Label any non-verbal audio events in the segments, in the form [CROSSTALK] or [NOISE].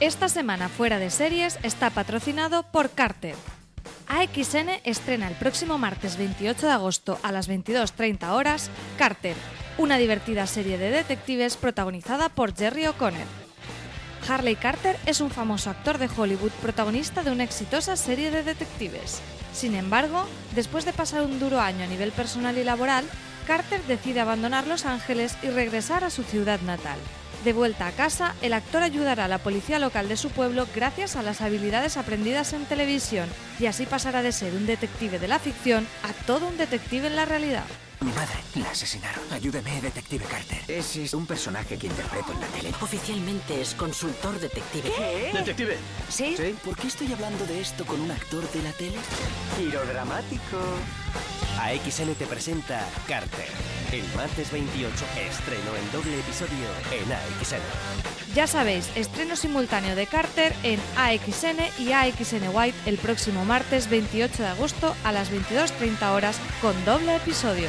Esta semana fuera de series está patrocinado por Carter. AXN estrena el próximo martes 28 de agosto a las 22.30 horas Carter, una divertida serie de detectives protagonizada por Jerry O'Connor. Harley Carter es un famoso actor de Hollywood protagonista de una exitosa serie de detectives. Sin embargo, después de pasar un duro año a nivel personal y laboral, Carter decide abandonar Los Ángeles y regresar a su ciudad natal. De vuelta a casa, el actor ayudará a la policía local de su pueblo gracias a las habilidades aprendidas en televisión y así pasará de ser un detective de la ficción a todo un detective en la realidad. Mi madre la asesinaron. Ayúdeme, detective Carter. Ese es un personaje que interpreto en la tele. Oficialmente es consultor detective. ¿Detective? ¿Sí? ¿Sí? ¿Por qué estoy hablando de esto con un actor de la tele? Giro dramático. AXN te presenta Carter. El martes 28, estreno en doble episodio en AXN. Ya sabéis, estreno simultáneo de Carter en AXN y AXN White el próximo martes 28 de agosto a las 22.30 horas con doble episodio.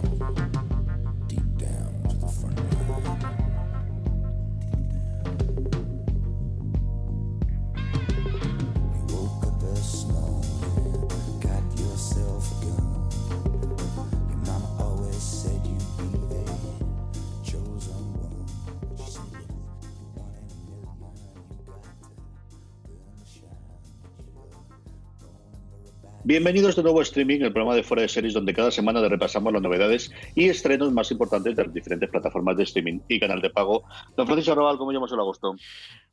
Bienvenidos de nuevo a Streaming, el programa de Fuera de Series, donde cada semana repasamos las novedades y estrenos más importantes de las diferentes plataformas de streaming y canal de pago. Don Francisco Arrabal, ¿cómo llevamos el agosto?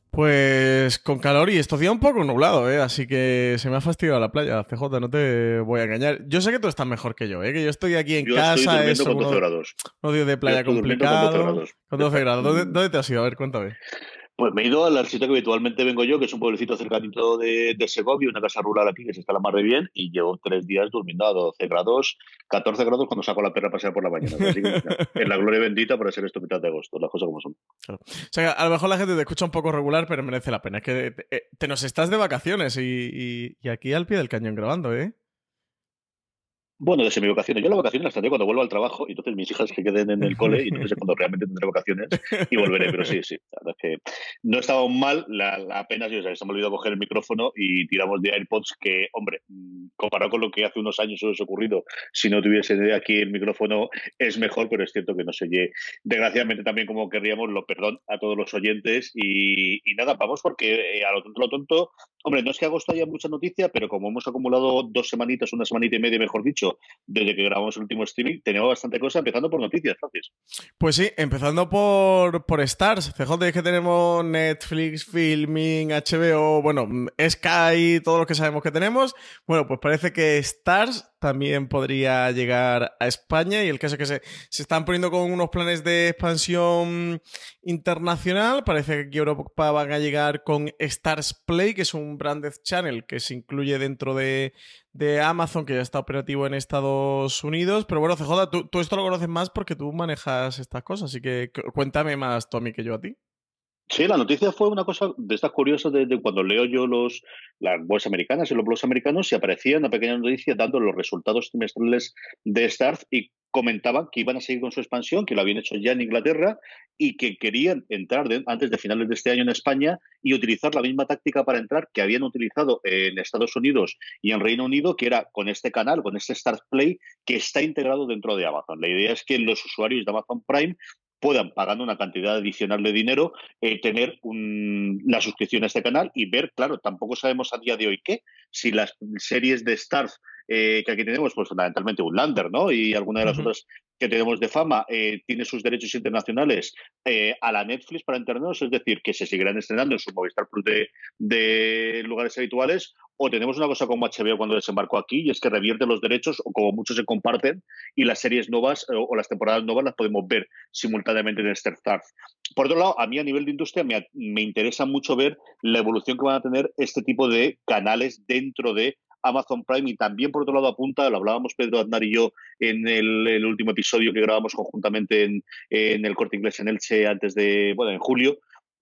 Pues con calor y días un poco nublado, ¿eh? así que se me ha fastidiado la playa, CJ, no te voy a engañar. Yo sé que tú estás mejor que yo, ¿eh? que yo estoy aquí en Yo casa. estoy es durmiendo con 12 uno- grados. unos días de playa durmiendo con complicado. 12 grados. Con 12 grados. ¿Dónde, dónde te has ido? A ver, cuéntame. Pues me he ido al sitio que habitualmente vengo yo, que es un pueblecito cercanito de, de Segovia, una casa rural aquí que se está la mar de bien, y llevo tres días durmiendo a 12 grados, 14 grados cuando saco la perra a pasear por la mañana. Así que, [LAUGHS] en la gloria bendita para ser esto mitad de agosto, las cosas como son. O sea, a lo mejor la gente te escucha un poco regular, pero merece la pena. Es que te, eh, te nos estás de vacaciones y, y- y aquí al pie del cañón grabando, ¿eh? Bueno, de semi-vacaciones. Yo las vacaciones las tendré cuando vuelva al trabajo y entonces mis hijas que queden en el cole y entonces es cuando realmente tendré vacaciones y volveré. Pero sí, sí, la verdad es no estaba mal. Apenas, o sea, se me olvidó coger el micrófono y tiramos de AirPods que, hombre, comparado con lo que hace unos años hubiese ocurrido, si no tuviese aquí el micrófono es mejor, pero es cierto que no se oye desgraciadamente también como querríamos. Lo perdón a todos los oyentes y, y nada, vamos porque eh, a lo tonto, lo tonto, hombre, no es que agosto haya mucha noticia, pero como hemos acumulado dos semanitas, una semanita y media, mejor dicho, desde que grabamos el último streaming, tenemos bastante cosa, empezando por noticias, Francis. Pues sí, empezando por, por Stars. CJ es que tenemos Netflix, Filming, HBO, bueno, Sky, todo lo que sabemos que tenemos. Bueno, pues parece que Stars también podría llegar a España y el caso es que se, se están poniendo con unos planes de expansión internacional. Parece que aquí Europa van a llegar con Stars Play, que es un branded channel que se incluye dentro de, de Amazon, que ya está operativo en Estados Unidos. Pero bueno, CJ, tú, tú esto lo conoces más porque tú manejas estas cosas, así que cu- cuéntame más, Tommy, que yo a ti. Sí, la noticia fue una cosa de estas curiosas de, cuando leo yo los las webs americanas y los blogs americanos y aparecía una pequeña noticia dando los resultados trimestrales de Stars y comentaban que iban a seguir con su expansión, que lo habían hecho ya en Inglaterra y que querían entrar antes de finales de este año en España y utilizar la misma táctica para entrar que habían utilizado en Estados Unidos y en Reino Unido, que era con este canal, con este Stars Play, que está integrado dentro de Amazon. La idea es que los usuarios de Amazon Prime puedan, pagando una cantidad adicional de dinero, eh, tener un, la suscripción a este canal y ver, claro, tampoco sabemos a día de hoy qué, si las series de Stars eh, que aquí tenemos, pues fundamentalmente un Lander, ¿no? Y alguna de las otras que tenemos de fama eh, tiene sus derechos internacionales eh, a la Netflix para entendernos, es decir, que se seguirán estrenando en su Movistar Plus de, lugares habituales, o tenemos una cosa como HBO cuando desembarcó aquí, y es que revierte los derechos, o como muchos se comparten, y las series nuevas o, las temporadas nuevas las podemos ver simultáneamente en Stars. Por otro lado, a mí a nivel de industria me, me interesa mucho ver la evolución que van a tener este tipo de canales dentro de Amazon Prime y también por otro lado apunta, lo hablábamos Pedro Aznar y yo en el, último episodio que grabamos conjuntamente en, el Corte Inglés en Elche antes de, bueno, en julio,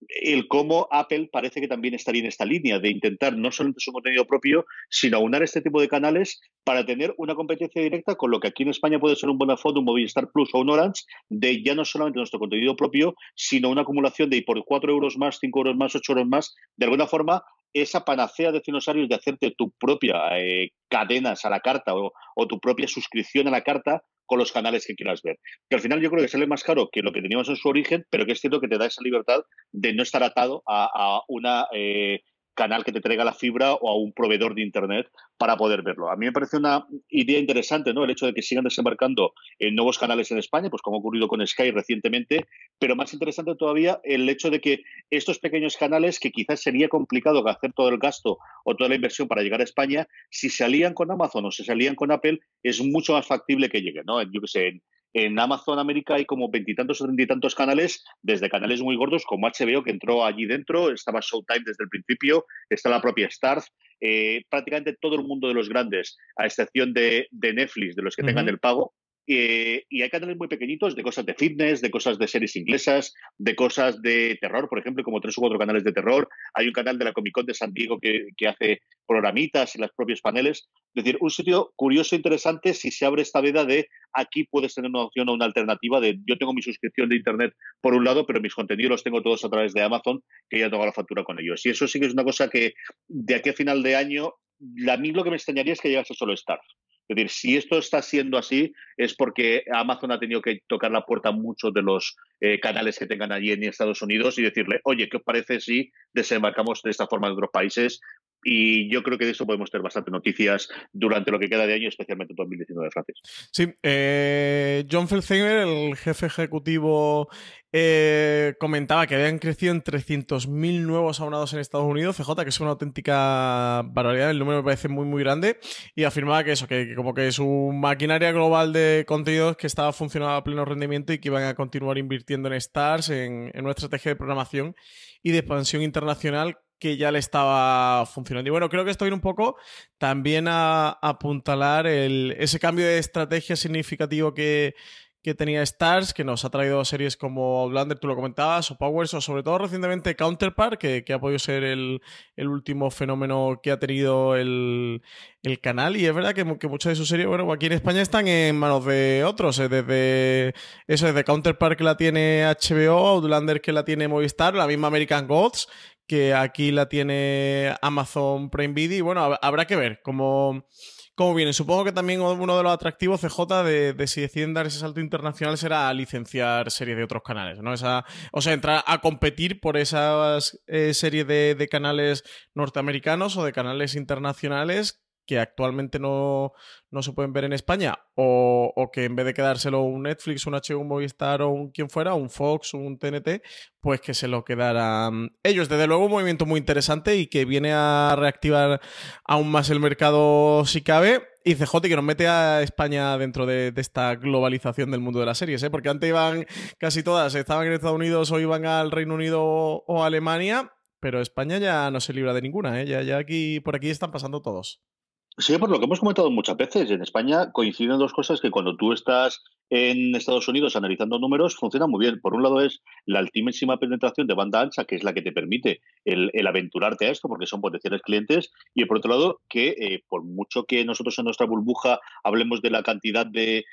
el cómo Apple parece que también estaría en esta línea de intentar no solamente su contenido propio, sino aunar este tipo de canales para tener una competencia directa con lo que aquí en España puede ser un Vodafone, un Movistar Plus o un Orange, de ya no solamente nuestro contenido propio, sino una acumulación de por 4 euros más, 5 euros más, 8 euros más, de alguna forma esa panacea de dinosaurios de hacerte tu propia eh, cadenas a la carta o, tu propia suscripción a la carta con los canales que quieras ver. Que al final yo creo que sale más caro que lo que teníamos en su origen, pero que es cierto que te da esa libertad de no estar atado a, una eh, canal que te traiga la fibra o a un proveedor de Internet para poder verlo. A mí me parece una idea interesante, ¿no? El hecho de que sigan desembarcando en nuevos canales en España, pues como ha ocurrido con Sky recientemente, pero más interesante todavía el hecho de que estos pequeños canales, que quizás sería complicado hacer todo el gasto o toda la inversión para llegar a España, si se alían con Amazon o se alían con Apple, es mucho más factible que lleguen, ¿no? Yo que sé, en Amazon América hay como veintitantos o treinta y tantos canales, desde canales muy gordos como HBO, que entró allí dentro, estaba Showtime desde el principio, está la propia Stars, eh, prácticamente todo el mundo de los grandes, a excepción de, Netflix, de los que tengan el pago, eh, y hay canales muy pequeñitos de cosas de fitness, de cosas de series inglesas, de cosas de terror, por ejemplo, como tres u cuatro canales de terror. Hay un canal de la Comic Con de San Diego que, hace programitas y los propios paneles. Es decir, un sitio curioso e interesante si se abre esta veda de aquí puedes tener una opción o una alternativa de yo tengo mi suscripción de Internet por un lado, pero mis contenidos los tengo todos a través de Amazon, que ya tengo la factura con ellos. Y eso sí que es una cosa que de aquí a final de año, a mí lo que me extrañaría es que llegase solo Star. Es decir, si esto está siendo así, es porque Amazon ha tenido que tocar la puerta a muchos de los eh, canales que tengan allí en Estados Unidos y decirle, oye, ¿qué os parece si desembarcamos de esta forma en otros países? Y yo creo que de eso podemos tener bastante noticias durante lo que queda de año, especialmente en 2019, Francis. Sí, eh, John Felsheimer, el jefe ejecutivo, eh, comentaba que habían crecido en 300.000 nuevos abonados en Estados Unidos, CJ, que es una auténtica barbaridad, el número me parece muy, muy grande, y afirmaba que eso, que, como que su maquinaria global de contenidos que estaba funcionando a pleno rendimiento y que iban a continuar invirtiendo en Stars, en, en una estrategia de programación y de expansión internacional que ya le estaba funcionando. Y bueno, creo que esto viene un poco también a, apuntalar el, ese cambio de estrategia significativo que, que tenía Stars, que nos ha traído series como Outlander, tú lo comentabas, o Powers, o sobre todo recientemente Counterpart, que, que ha podido ser el, el, último fenómeno que ha tenido el, el canal. Y es verdad que, que, muchas de sus series, bueno, aquí en España están en manos de otros, eh, desde eso, desde Counterpart que la tiene HBO, Outlander que la tiene Movistar, la misma American Gods, que aquí la tiene Amazon Prime Video. Y bueno, habrá que ver cómo, cómo viene. Supongo que también uno de los atractivos CJ de, de si deciden dar ese salto internacional será licenciar series de otros canales, ¿no? Esa, o sea, entrar a competir por esas eh, series de, de canales norteamericanos o de canales internacionales que actualmente no, se pueden ver en España, o, que en vez de quedárselo un Netflix, un HBO, un Movistar o un quien fuera, un Fox, un TNT, pues que se lo quedaran ellos. Desde luego un movimiento muy interesante y que viene a reactivar aún más el mercado si cabe. Y CJ que nos mete a España dentro de, esta globalización del mundo de las series, ¿eh? porque antes iban casi todas, estaban en Estados Unidos o iban al Reino Unido o Alemania, pero España ya no se libra de ninguna, ¿eh? ya, ya aquí, por aquí están pasando todos. Sí, por lo que hemos comentado muchas veces, en España coinciden dos cosas que cuando tú estás en Estados Unidos analizando números funciona muy bien. Por un lado es la altísima penetración de banda ancha, que es la que te permite el, aventurarte a esto, porque son potenciales clientes, y por otro lado que eh, por mucho que nosotros en nuestra burbuja hablemos de la cantidad de,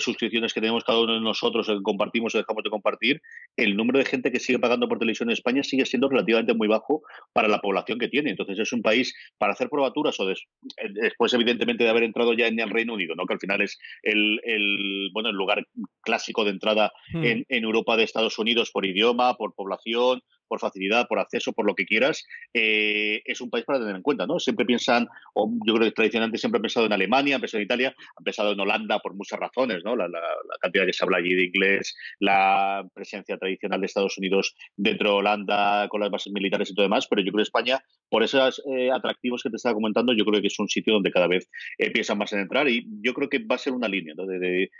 suscripciones que tenemos cada uno de nosotros, que compartimos o dejamos de compartir, el número de gente que sigue pagando por televisión en España sigue siendo relativamente muy bajo para la población que tiene. Entonces es un país para hacer probaturas o después evidentemente de haber entrado ya en el Reino Unido, ¿no? que al final es el, el bueno el lugar clásico de entrada Hmm. en, en Europa de Estados Unidos por idioma, por población, por facilidad, por acceso, por lo que quieras, eh, es un país para tener en cuenta, ¿no? Siempre piensan, o yo creo que tradicionalmente siempre han pensado en Alemania, han pensado en Italia, han pensado en Holanda por muchas razones, ¿no? La, la- la cantidad que se habla allí de inglés, la presencia tradicional de Estados Unidos dentro de Holanda con las bases militares y todo demás, pero yo creo que España, por esos eh, atractivos que te estaba comentando, yo creo que es un sitio donde cada vez eh, piensan más en entrar y yo creo que va a ser una línea ¿no? de, de-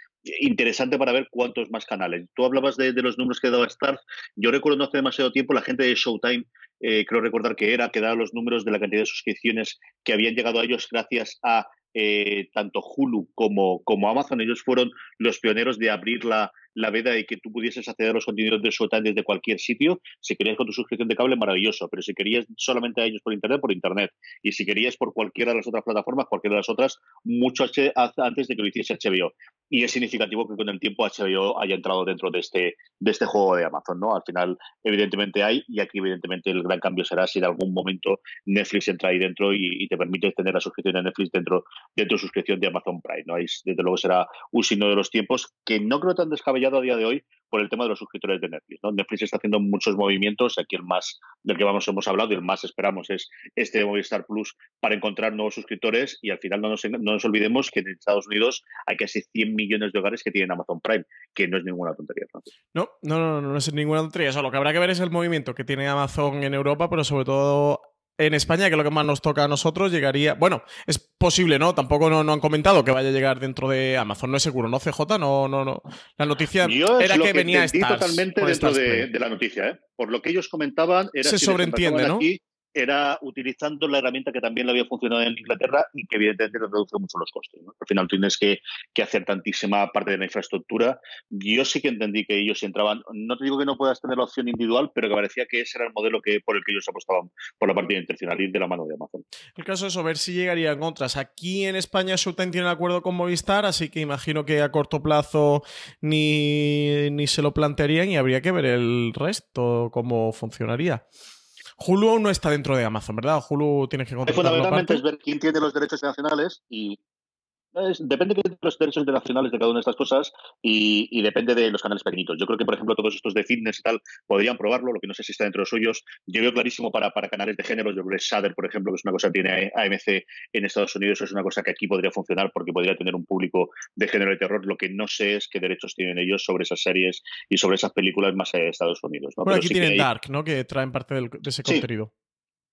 interesante para ver cuántos más canales. Tú hablabas de, los números que daba Stars. Yo recuerdo no hace demasiado tiempo la gente de Showtime, eh, creo recordar que era, que daba los números de la cantidad de suscripciones que habían llegado a ellos gracias a eh, tanto Hulu como, como Amazon. Ellos fueron los pioneros de abrir la, la veda de que tú pudieses acceder a los contenidos de Showtime desde cualquier sitio. Si querías con tu suscripción de cable, maravilloso, pero si querías solamente a ellos por Internet, por Internet. Y si querías por cualquiera de las otras plataformas, cualquiera de las otras, mucho antes de que lo hiciese HBO. Y es significativo que con el tiempo HBO haya entrado dentro de este, de este juego de Amazon, ¿no? Al final, evidentemente hay, y aquí evidentemente el gran cambio será si en algún momento Netflix entra ahí dentro y, y te permite tener la suscripción de Netflix dentro, de tu suscripción de Amazon Prime, ¿no? Desde luego será un signo de los tiempos que no creo tan descabellado a día de hoy por el tema de los suscriptores de Netflix, ¿no? Netflix está haciendo muchos movimientos, aquí el más del que vamos hemos hablado y el más esperamos es este de Movistar Plus para encontrar nuevos suscriptores y al final no nos, no nos olvidemos que en Estados Unidos hay casi 100 millones de hogares que tienen Amazon Prime, que no es ninguna tontería. No, no, no, no, no es ninguna tontería. O sea, lo que habrá que ver es el movimiento que tiene Amazon en Europa, pero sobre todo en España, que es lo que más nos toca a nosotros, llegaría. Bueno, es posible, ¿no? Tampoco no, no han comentado que vaya a llegar dentro de Amazon. No es seguro, ¿no? CJ, no, no, no. La noticia Yo era que, venía Stars. totalmente por dentro Stars de, Play. de la noticia, ¿eh? Por lo que ellos comentaban, era Se si sobreentiende, ¿no? aquí, era utilizando la herramienta que también le había funcionado en Inglaterra y que evidentemente reduce mucho los costes. ¿no? Al final tienes que, que hacer tantísima parte de la infraestructura. Yo sí que entendí que ellos entraban, no te digo que no puedas tener la opción individual, pero que parecía que ese era el modelo que, por el que ellos apostaban por la parte intencional ir de la mano de Amazon. El caso es ver si llegarían otras. Aquí en España Showtime tiene un acuerdo con Movistar, así que imagino que a corto plazo ni, ni se lo plantearían y habría que ver el resto, cómo funcionaría. Hulu no está dentro de Amazon, ¿verdad? Hulu tienes que contratarlo Fundamentalmente aparte. es ver quién tiene los derechos nacionales y es- depende de los derechos internacionales de cada una de estas cosas y, y depende de los canales pequeñitos. Yo creo que, por ejemplo, todos estos de fitness y tal podrían probarlo, lo que no sé si está dentro de los suyos. Yo veo clarísimo para, para canales de género, yo creo que Shudder, por ejemplo, que es una cosa que tiene AMC en Estados Unidos, es una cosa que aquí podría funcionar porque podría tener un público de género de terror. Lo que no sé es qué derechos tienen ellos sobre esas series y sobre esas películas más allá de Estados Unidos. ¿no? Bueno, Pero aquí sí tienen hay- Dark, ¿no? Que traen parte del- de ese Sí. contenido.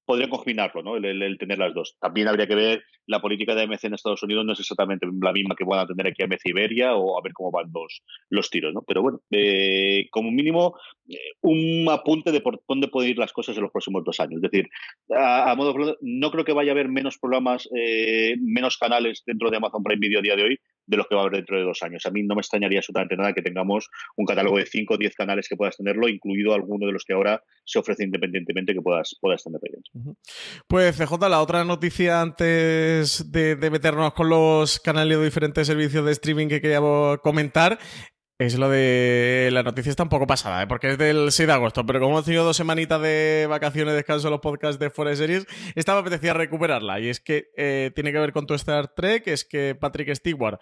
Podrían combinarlo, ¿no? El, tener las dos. También habría que ver la política de AMC en Estados Unidos no es exactamente la misma que van a tener aquí AMC Iberia o a ver cómo van los, los tiros, ¿no? Pero bueno, eh, como mínimo eh, un apunte de por dónde pueden ir las cosas en los próximos dos años. Es decir, a, a modo no creo que vaya a haber menos programas, eh, menos canales dentro de Amazon Prime Video a día de hoy de los que va a haber dentro de dos años. A mí no me extrañaría absolutamente nada que tengamos un catálogo de 5 o 10 canales que puedas tenerlo, incluido alguno de los que ahora se ofrece independientemente que puedas, puedas tener dentro. Pues CJ, la otra noticia antes de, de meternos con los canales de diferentes servicios de streaming que queríamos comentar es lo de la noticia está un poco pasada, ¿eh? porque es del 6 de agosto, pero como hemos tenido dos semanitas de vacaciones, descanso en los podcasts de Fuera de Series, esta me apetecía recuperarla. Y es que eh, tiene que ver con tu Star Trek, es que Patrick Stewart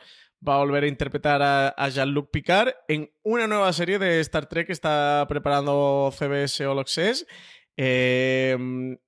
va a volver a interpretar a, Jean-Luc Picard en una nueva serie de Star Trek que está preparando CBS All Access. Eh,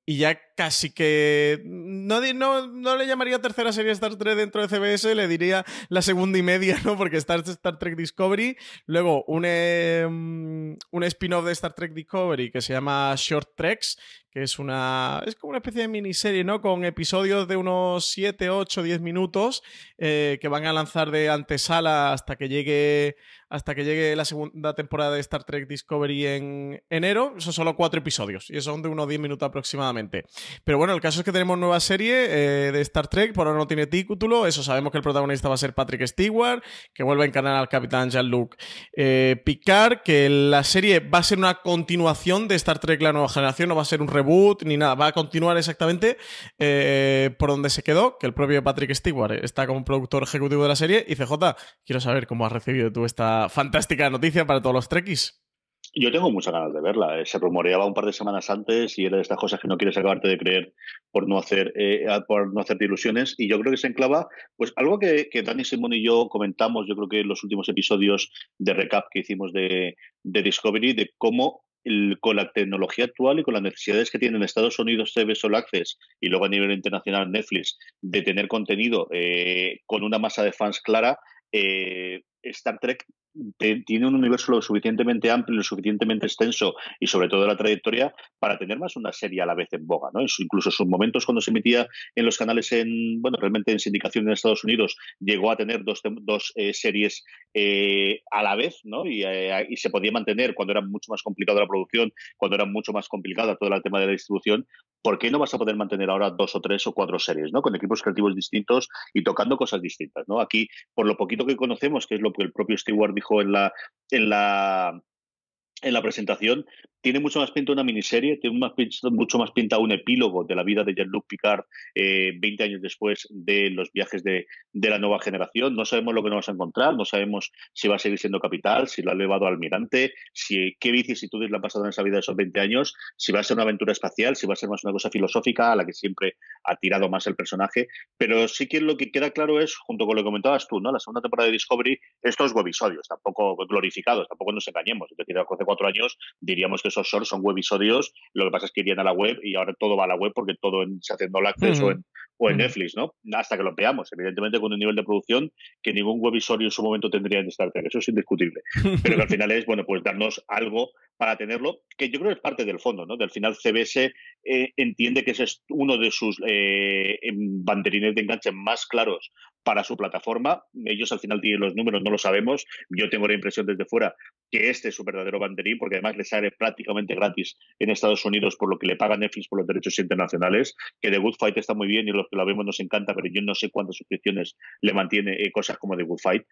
y ya casi que no, no, no le llamaría tercera serie Star Trek dentro de CBS, le diría la segunda y media, ¿no? Porque Star Trek Discovery, luego un, eh, un spin-off de Star Trek Discovery que se llama Short Treks, que es una es como una especie de miniserie, ¿no? Con episodios de unos 7, 8, 10 minutos eh, que van a lanzar de antesala hasta que llegue hasta que llegue la segunda temporada de Star Trek Discovery en enero. Son solo cuatro episodios y son de unos 10 minutos aproximadamente. Pero bueno, el caso es que tenemos nueva serie eh, de Star Trek, por ahora no tiene título, eso sabemos que el protagonista va a ser Patrick Stewart, que vuelve a encarnar al capitán Jean-Luc eh, Picard, que la serie va a ser una continuación de Star Trek La Nueva Generación, no va a ser un reboot ni nada, va a continuar exactamente eh, por donde se quedó, que el propio Patrick Stewart está como productor ejecutivo de la serie. Y CJ, quiero saber cómo has recibido tú esta fantástica noticia para todos los Trekkies. Yo tengo muchas ganas de verla. Eh, se rumoreaba un par de semanas antes y era de estas cosas que no quieres acabarte de creer por no hacer eh, por no hacerte ilusiones. Y yo creo que se enclava, pues algo que, que Dani Simón y yo comentamos, yo creo que en los últimos episodios de recap que hicimos de, de Discovery, de cómo con la tecnología actual y con las necesidades que tienen Estados Unidos CBS All Access y luego a nivel internacional Netflix de tener contenido eh, con una masa de fans clara, eh, Star Trek tiene un universo lo suficientemente amplio, lo suficientemente extenso y sobre todo la trayectoria para tener más una serie a la vez en boga, ¿no? Incluso sus momentos cuando se emitía en los canales en, bueno, realmente en sindicación en Estados Unidos, llegó a tener dos, dos eh, series eh, a la vez, ¿no? Eh, y, se podía mantener cuando era mucho más complicada la producción, cuando era mucho más complicada todo el tema de la distribución. ¿Por qué no vas a poder mantener ahora dos o tres o cuatro series, ¿no? Con equipos creativos distintos y tocando cosas distintas. Aquí, por lo poquito que conocemos, que es lo que el propio Stewart dijo en la, en la, en la presentación, tiene mucho más pinta una miniserie, tiene mucho más pinta un epílogo de la vida de Jean-Luc Picard eh, 20 años después de los viajes de, de, la nueva generación. No sabemos lo que nos vamos a encontrar, no sabemos si va a seguir siendo capital, si lo ha elevado a almirante, si, qué vicisitudes le han pasado en esa vida de esos 20 años, si va a ser una aventura espacial, si va a ser más una cosa filosófica a la que siempre ha tirado más el personaje. Pero sí que lo que queda claro es, junto con lo que comentabas tú, ¿no? la segunda temporada de Discovery, estos webisodios, tampoco glorificados, tampoco nos engañemos. Es decir, hace cuatro años diríamos que esos shorts son webisodios, lo que pasa es que irían a la web y ahora todo va a la web porque todo se hace en All Access o en, o en Netflix, ¿no? Hasta que lo veamos, evidentemente con un nivel de producción que ningún webisodio en su momento tendría en Star Trek, eso es indiscutible. [LAUGHS] Pero que al final es, bueno, pues darnos algo para tenerlo, que yo creo que es parte del fondo, ¿no? Del final CBS eh, entiende que ese es uno de sus eh, banderines de enganche más claros para su plataforma. Ellos al final tienen los números, no lo sabemos. Yo tengo la impresión desde fuera que este es su verdadero banderín, porque además le sale prácticamente gratis en Estados Unidos por lo que le paga Netflix por los derechos internacionales, que The Good Fight está muy bien y los que lo vemos nos encanta, pero yo no sé cuántas suscripciones le mantiene eh, cosas como The Good Fight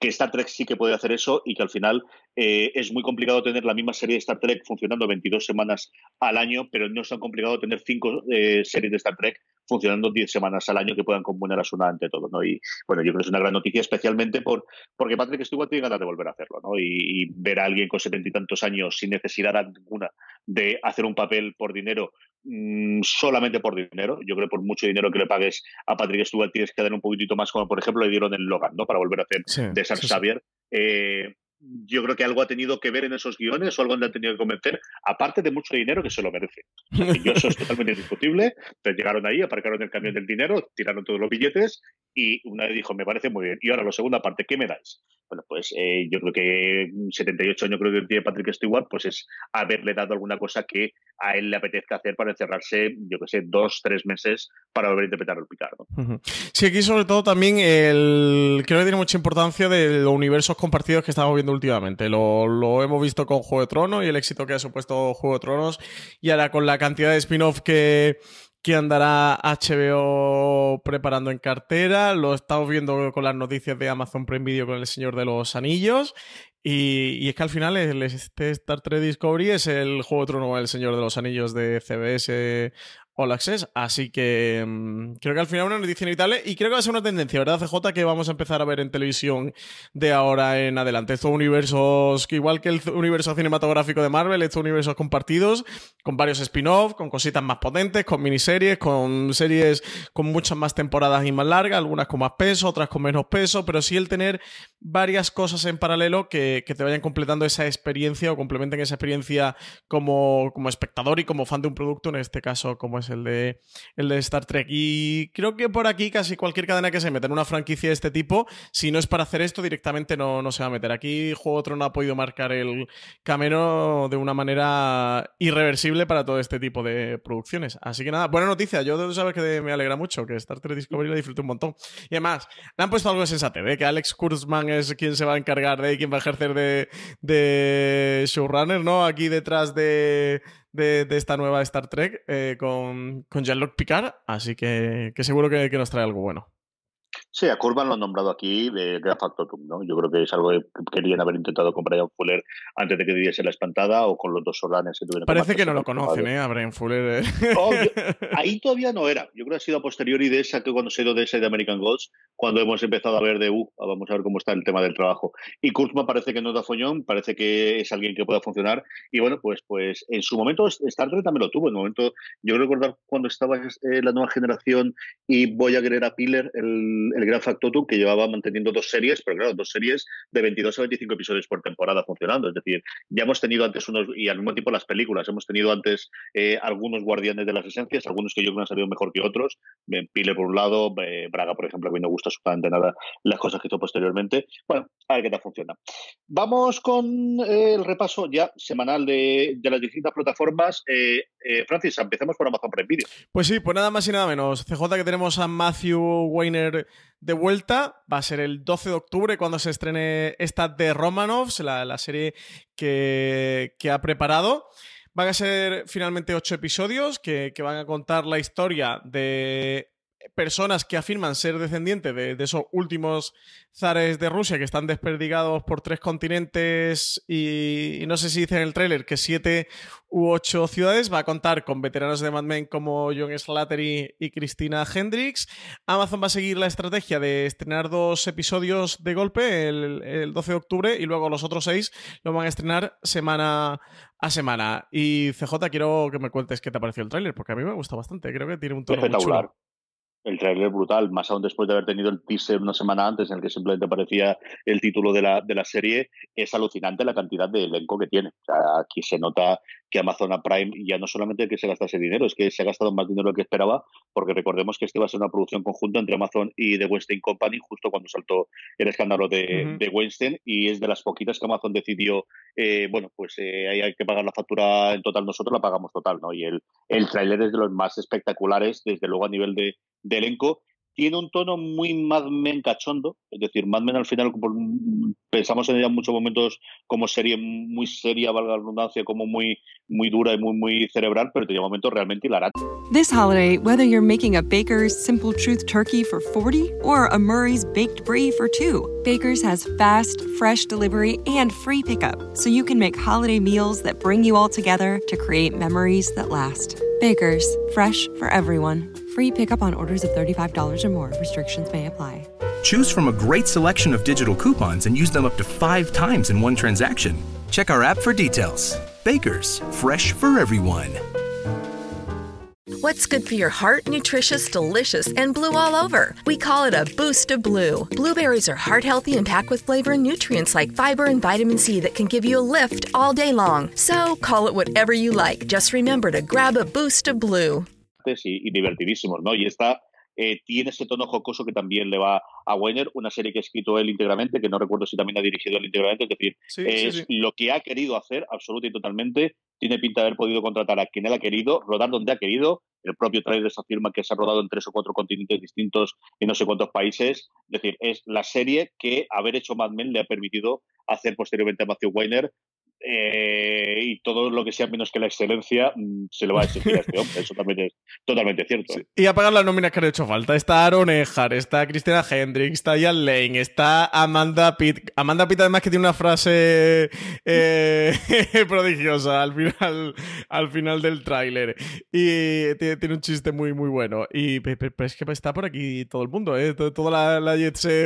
que Star Trek sí que puede hacer eso y que al final eh, es muy complicado tener la misma serie de Star Trek funcionando 22 semanas al año, pero no es tan complicado tener cinco eh, series de Star Trek funcionando 10 semanas al año que puedan componerlas una ante todo. ¿no? Y bueno, yo creo que es una gran noticia, especialmente por, porque Patrick Stewart tiene ganas de volver a hacerlo. ¿no? Y, y ver a alguien con setenta y tantos años sin necesidad alguna de hacer un papel por dinero Mm, solamente por dinero. Yo creo que por mucho dinero que le pagues a Patrick Stewart tienes que dar un poquitito más, como por ejemplo le dieron en Logan, ¿no? Para volver a hacer de San Xavier. Eh, yo creo que algo ha tenido que ver en esos guiones o algo le ha tenido que convencer, aparte de mucho dinero que se lo merece. eso es totalmente indiscutible. Pero llegaron ahí, aparcaron el camión del dinero, tiraron todos los billetes y una vez dijo, me parece muy bien. Y ahora, la segunda parte, ¿qué me dais? Bueno, pues eh, yo creo que 78 años creo que tiene Patrick Stewart, pues es haberle dado alguna cosa que a él le apetezca hacer para encerrarse, yo que sé, dos, tres meses para volver a interpretar al Picardo. Sí, aquí sobre todo también el creo que tiene mucha importancia de los universos compartidos que estamos viendo últimamente. Lo, lo hemos visto con Juego de Tronos y el éxito que ha supuesto Juego de Tronos y ahora con la cantidad de spin-off que que andará HBO preparando en cartera. Lo estamos viendo con las noticias de Amazon Prime Video con El Señor de los Anillos. Y, y es que al final este Star Trek Discovery es el juego de trono El Señor de los Anillos de CBS All Access. Así que mmm, creo que al final una noticia inevitable y creo que va a ser una tendencia, ¿verdad, CJ? Que vamos a empezar a ver en televisión de ahora en adelante. Estos universos, que igual que el universo cinematográfico de Marvel, estos universos compartidos, con varios spin-off, con cositas más potentes, con miniseries, con series con muchas más temporadas y más largas, algunas con más peso, otras con menos peso, pero sí el tener varias cosas en paralelo que, que te vayan completando esa experiencia o complementen esa experiencia como, como espectador y como fan de un producto, en este caso como es el de, el de Star Trek. Y creo que por aquí casi cualquier cadena que se meta en una franquicia de este tipo, si no es para hacer esto, directamente no, no se va a meter. Aquí Juego Otro no ha podido marcar el camino de una manera irreversible para todo este tipo de producciones. Así que nada, buena noticia. Yo sabes que me alegra mucho que Star Trek Discovery la disfrute un montón. Y además, le han puesto algo sensate, ¿eh? que Alex Kurzman es quien se va a encargar de, quien va a ejercer de, de showrunner, ¿no? Aquí detrás de, de, de, esta nueva Star Trek eh, con, con Jean-Luc Picard, así que, que seguro que, que, nos trae algo bueno. Sí, a Kurban lo han nombrado aquí de Gran Factotum, ¿no? Yo creo que es algo que querían haber intentado con Brian Fuller antes de que diese la espantada o con los dos Solanes que tuvieron. Parece que no lo conocen, ¿eh? A Brian Fuller. ¿eh? Oh, [LAUGHS] ahí todavía no era. Yo creo que ha sido a posteriori de esa que cuando se dio de ese de American Gods, cuando hemos empezado a ver de, uh, vamos a ver cómo está el tema del trabajo. Y Kurtzman parece que no da foñón, parece que es alguien que pueda funcionar. Y bueno, pues, pues en su momento Star Trek también lo tuvo. En el momento, yo recordar cuando estaba eh, la nueva generación y voy a querer a Piller, el, el Gran Factotum, que llevaba manteniendo dos series, pero claro, dos series de 22 a 25 episodios por temporada funcionando. Es decir, ya hemos tenido antes unos, y al mismo tiempo las películas, hemos tenido antes eh, algunos guardianes de las esencias, algunos que yo creo que han salido mejor que otros. Pile por un lado, Braga, por ejemplo, a mí no gusta absolutamente nada las cosas que hizo posteriormente. Bueno, a ver qué tal funciona. Vamos con eh, el repaso ya semanal de, las distintas plataformas. Eh, Francis, empecemos por Amazon Prime Video. Pues sí, pues nada más y nada menos. CJ que tenemos a Matthew Weiner de vuelta. Va a ser el 12 de octubre cuando se estrene esta de Romanovs, la, serie que, ha preparado. Van a ser finalmente ocho episodios que, van a contar la historia de personas que afirman ser descendientes de, esos últimos zares de Rusia que están desperdigados por tres continentes y, no sé si dice en el tráiler que siete u ocho ciudades. Va a contar con veteranos de Mad Men como John Slattery y Christina Hendricks. Amazon va a seguir la estrategia de estrenar dos episodios de golpe el, el 12 de octubre y luego los otros seis lo van a estrenar semana a semana. Y CJ, quiero que me cuentes qué te ha parecido el tráiler, porque a mí me gusta bastante. Creo que tiene un tono muy chulo el trailer brutal, más aún después de haber tenido el teaser una semana antes en el que simplemente aparecía el título de la, de la serie, es alucinante la cantidad de elenco que tiene. O sea, aquí se nota que Amazon Prime ya no solamente que se gastase dinero, es que se ha gastado más dinero de lo que esperaba, porque recordemos que este va a ser una producción conjunta entre Amazon y The Weinstein Company, justo cuando saltó el escándalo de, de Weinstein, y es de las poquitas que Amazon decidió, eh, bueno, pues eh, hay que pagar la factura en total, nosotros la pagamos total, ¿no? Y el, el tráiler es de los más espectaculares, desde luego a nivel de, de elenco, tiene un tono muy Mad Men cachondo, es decir, Mad Men al final pensamos en ella en muchos momentos como serie muy seria, valga la redundancia, como muy, muy dura y muy, muy cerebral, pero tiene momentos realmente hilarantes. This holiday, whether you're making a Baker's Simple Truth turkey for 40 or a Murray's Baked Brie for 2, Baker's has fast, fresh delivery and free pickup, so you can make holiday meals that bring you all together to create memories that last. Baker's, fresh for everyone. Free pickup on orders of $35 or more. Restrictions may apply. Choose from a great selection of digital coupons and use them up to five times in one transaction. Check our app for details. Baker's, fresh for everyone. What's good for your heart? Nutritious, delicious, and blue all over. We call it a boost of blue. Blueberries are heart healthy and packed with flavor and nutrients like fiber and vitamin C that can give you a lift all day long. So call it whatever you like. Just remember to grab a boost of blue. Y, y divertidísimos, ¿no? Y esta eh, tiene ese tono jocoso que también le va a Weiner, una serie que ha escrito él íntegramente, que no recuerdo si también ha dirigido él íntegramente, es decir, es lo que ha querido hacer absolutamente y totalmente, tiene pinta de haber podido contratar a quien él ha querido, rodar donde ha querido, el propio trailer se afirma que se ha rodado en tres o cuatro continentes distintos y no sé cuántos países, es decir, es la serie que haber hecho Mad Men le ha permitido hacer posteriormente a Matthew Weiner eh, y todo lo que sea menos que la excelencia mm, se lo va a exigir a este hombre. Eso también es totalmente cierto. Y a pagar las nóminas que han hecho falta. Está Aaron Eckhart, está Cristina Hendricks, está Ian Lane, está Amanda Pitt. Amanda Pitt además que tiene una frase eh, [LAUGHS] prodigiosa al final, al final del tráiler. Y tiene, un chiste muy, muy bueno. Y pero, es que está por aquí todo el mundo, ¿eh? Toda la, la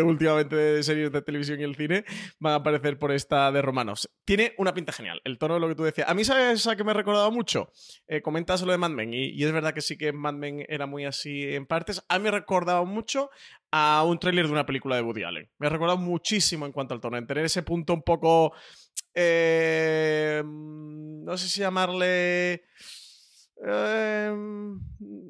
últimamente de series de televisión y el cine van a aparecer por esta de Romanos. Tiene una pinta genial. El tono de lo que tú decías. A mí, ¿sabes a que me ha recordado mucho? Eh, comentas lo de Mad Men. Y, es verdad que sí que Mad Men era muy así en partes. A mí me ha recordado mucho a un tráiler de una película de Woody Allen. Me ha recordado muchísimo en cuanto al tono. En tener ese punto un poco. Eh, no sé si llamarle. Em,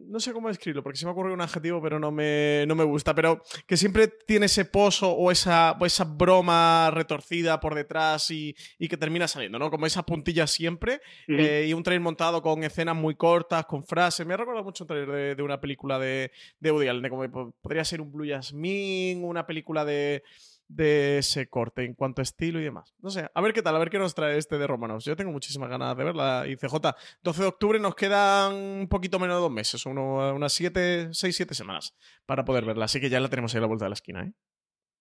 no sé cómo describirlo, porque se me ocurre un adjetivo, pero no me, no me gusta. Pero que siempre tiene ese pozo o esa, esa broma retorcida por detrás y, que termina saliendo, ¿no? Como esa puntilla siempre. Eh, y un trailer montado con escenas muy cortas, con frases. Me ha recordado mucho un trailer de, una película de, de Woody Allen, como podría ser un Blue Jasmine, una película de de ese corte en cuanto a estilo y demás. No sé, a ver qué tal, a ver qué nos trae este de Romanos. Yo tengo muchísimas ganas de verla. Y CJ, 12 de octubre nos quedan un poquito menos de dos meses, unas 7, 6, 7 semanas para poder verla. Así que ya la tenemos ahí a la vuelta de la esquina, ¿eh?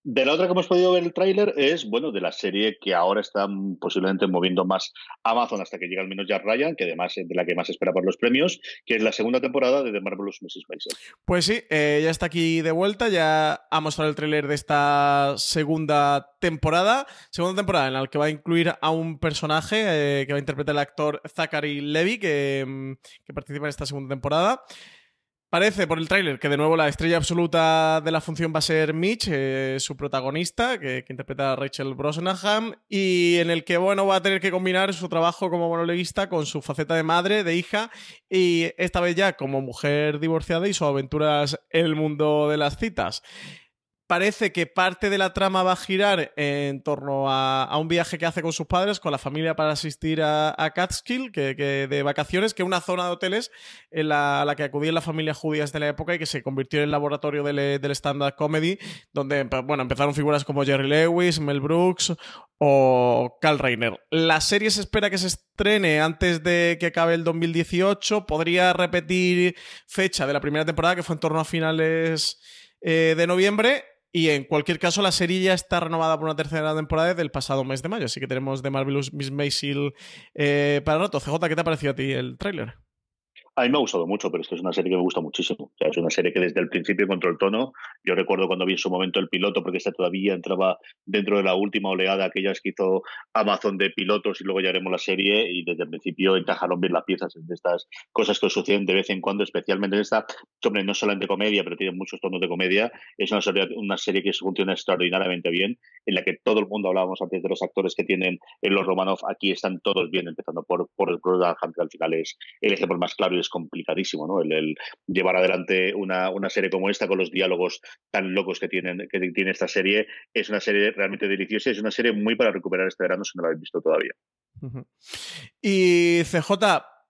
De la otra que hemos podido ver el tráiler es, bueno, de la serie que ahora está posiblemente moviendo más Amazon hasta que llega al menos ya Ryan, que además es de la que más espera por los premios, que es la segunda temporada de The Marvelous Mrs. Maisel. Pues sí, eh, ya está aquí de vuelta, ya ha mostrado el tráiler de esta segunda temporada, segunda temporada en la que va a incluir a un personaje eh, que va a interpretar el actor Zachary Levy, mm, que participa en esta segunda temporada. Parece por el tráiler que de nuevo la estrella absoluta de la función va a ser Mitch, eh, su protagonista, que, interpreta a Rachel Brosnahan, y en el que bueno va a tener que combinar su trabajo como monologuista con su faceta de madre, de hija, y esta vez ya como mujer divorciada y sus aventuras en el mundo de las citas parece que parte de la trama va a girar en torno a, un viaje que hace con sus padres, con la familia para asistir a, Catskill, que, de vacaciones, que es una zona de hoteles en la, que acudían las familias judías de la época y que se convirtió en el laboratorio del, del stand-up comedy, donde bueno, empezaron figuras como Jerry Lewis, Mel Brooks o Carl Reiner. La serie se espera que se estrene antes de que acabe el 2018. Podría repetir fecha de la primera temporada, que fue en torno a finales eh, de noviembre y en cualquier caso, la serie ya está renovada por una tercera temporada desde el pasado mes de mayo. Así que tenemos de Marvelous Miss Maisel eh, para rato. CJ, ¿qué te ha parecido a ti el tráiler? A mí me ha gustado mucho, pero esto es una serie que me gusta muchísimo. es una serie que desde el principio encontró el tono. Yo recuerdo cuando vi en su momento el piloto, porque esta todavía entraba dentro de la última oleada, aquellas que hizo Amazon de pilotos y luego ya haremos la serie y desde el principio encajaron bien las piezas de estas cosas que suceden de vez en cuando, especialmente en esta, hombre, no solamente comedia, pero tiene muchos tonos de comedia. Es una serie, una serie que funciona extraordinariamente bien, en la que todo el mundo hablábamos antes de los actores que tienen en los Romanov, aquí están todos bien, empezando por, por el Brother que al final es el ejemplo más claro y es complicadísimo, ¿no? El, llevar adelante una, una, serie como esta con los diálogos tan locos que, tienen, que tiene esta serie es una serie realmente deliciosa y es una serie muy para recuperar este verano si no la habéis visto todavía. Y CJ,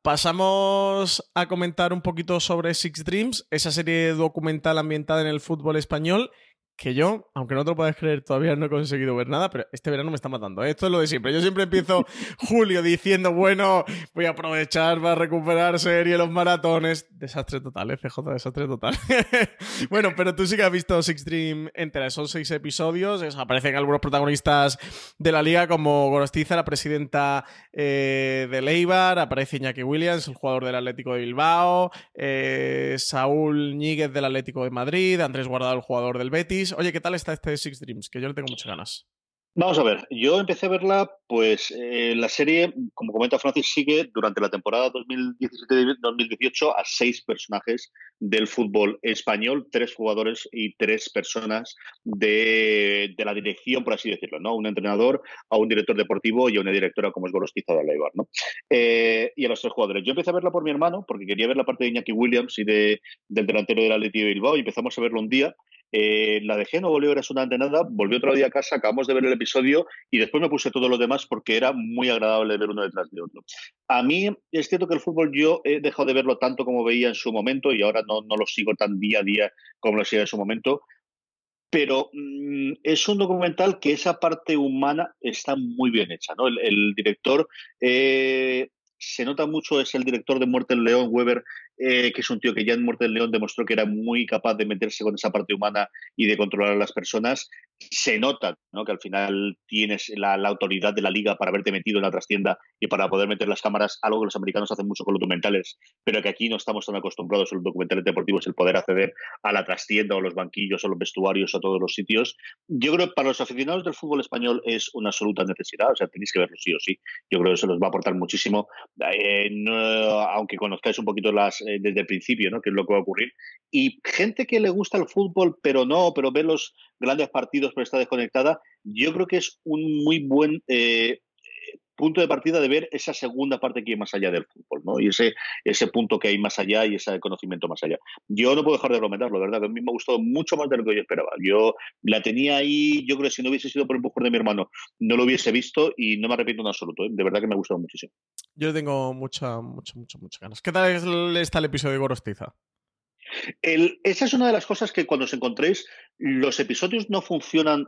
pasamos a comentar un poquito sobre Six Dreams, esa serie documental ambientada en el fútbol español que yo, aunque no te lo puedas creer, todavía no he conseguido ver nada, pero este verano me está matando. ¿eh? Esto es lo de siempre. Yo siempre empiezo [LAUGHS] julio diciendo, bueno, voy a aprovechar para recuperar serie los maratones. Desastre total, ¿eh? CJ, desastre total. [LAUGHS] bueno, pero tú sí que has visto Six Dream entera. Son seis episodios. aparecen algunos protagonistas de la liga, como Gorostiza, la presidenta eh, de Leibar. Aparece Iñaki Williams, el jugador del Atlético de Bilbao. Eh, Saúl Ñíguez del Atlético de Madrid. Andrés Guardado, el jugador del Betis. Oye, ¿qué tal está este Six Dreams? Que yo le tengo muchas ganas. Vamos a ver, yo empecé a verla, pues eh, la serie, como comenta Francis, sigue durante la temporada 2017-2018 a seis personajes del fútbol español, tres jugadores y tres personas de, la dirección, por así decirlo, ¿no? Un entrenador, a un director deportivo y a una directora como es Gorostiza de Aleibar, ¿no? Eh, y a los tres jugadores. Yo empecé a verla por mi hermano, porque quería ver la parte de Iñaki Williams y de, del delantero del Atlético de Bilbao, y empezamos a verlo un día eh, la dejé, no volvió absolutamente nada, volvió otro día a casa, acabamos de ver el episodio y después me puse todo lo demás porque era muy agradable ver uno detrás de otro. A mí es cierto que el fútbol yo he dejado de verlo tanto como veía en su momento y ahora no, no lo sigo tan día a día como lo hacía en su momento, pero mm, es un documental que esa parte humana está muy bien hecha. ¿no? El, director eh, se nota mucho, es el director de Muerte en León, Weber, eh, que es un tío que ya en Muerte del León demostró que era muy capaz de meterse con esa parte humana y de controlar a las personas, se nota ¿no? que al final tienes la, autoridad de la liga para haberte metido en la trastienda y para poder meter las cámaras, algo que los americanos hacen mucho con los documentales, pero que aquí no estamos tan acostumbrados a los documentales deportivos, el poder acceder a la trastienda o los banquillos o los vestuarios o todos los sitios. Yo creo que para los aficionados del fútbol español es una absoluta necesidad, o sea, tenéis que verlo sí o sí. Yo creo que eso les va a aportar muchísimo, eh, aunque conozcáis un poquito las eh, desde el principio, ¿no? Que es lo que va a ocurrir. Y gente que le gusta el fútbol, pero no, pero ve los grandes partidos, pero está desconectada, yo creo que es un muy buen eh, punto de partida de ver esa segunda parte que hay más allá del fútbol, ¿no? Y ese, ese punto que hay más allá y ese conocimiento más allá. Yo no puedo dejar de comentarlo, ¿verdad? Que a mí me ha gustado mucho más de lo que yo esperaba. Yo la tenía ahí, yo creo que si no hubiese sido por el empujón de mi hermano, no lo hubiese visto y no me arrepiento en absoluto. ¿eh? De verdad que me ha gustado muchísimo. Yo tengo mucha, mucha, mucha, muchas ganas. ¿Qué tal está el episodio de Gorostiza? Esa es una de las cosas que cuando os encontréis, los episodios no funcionan,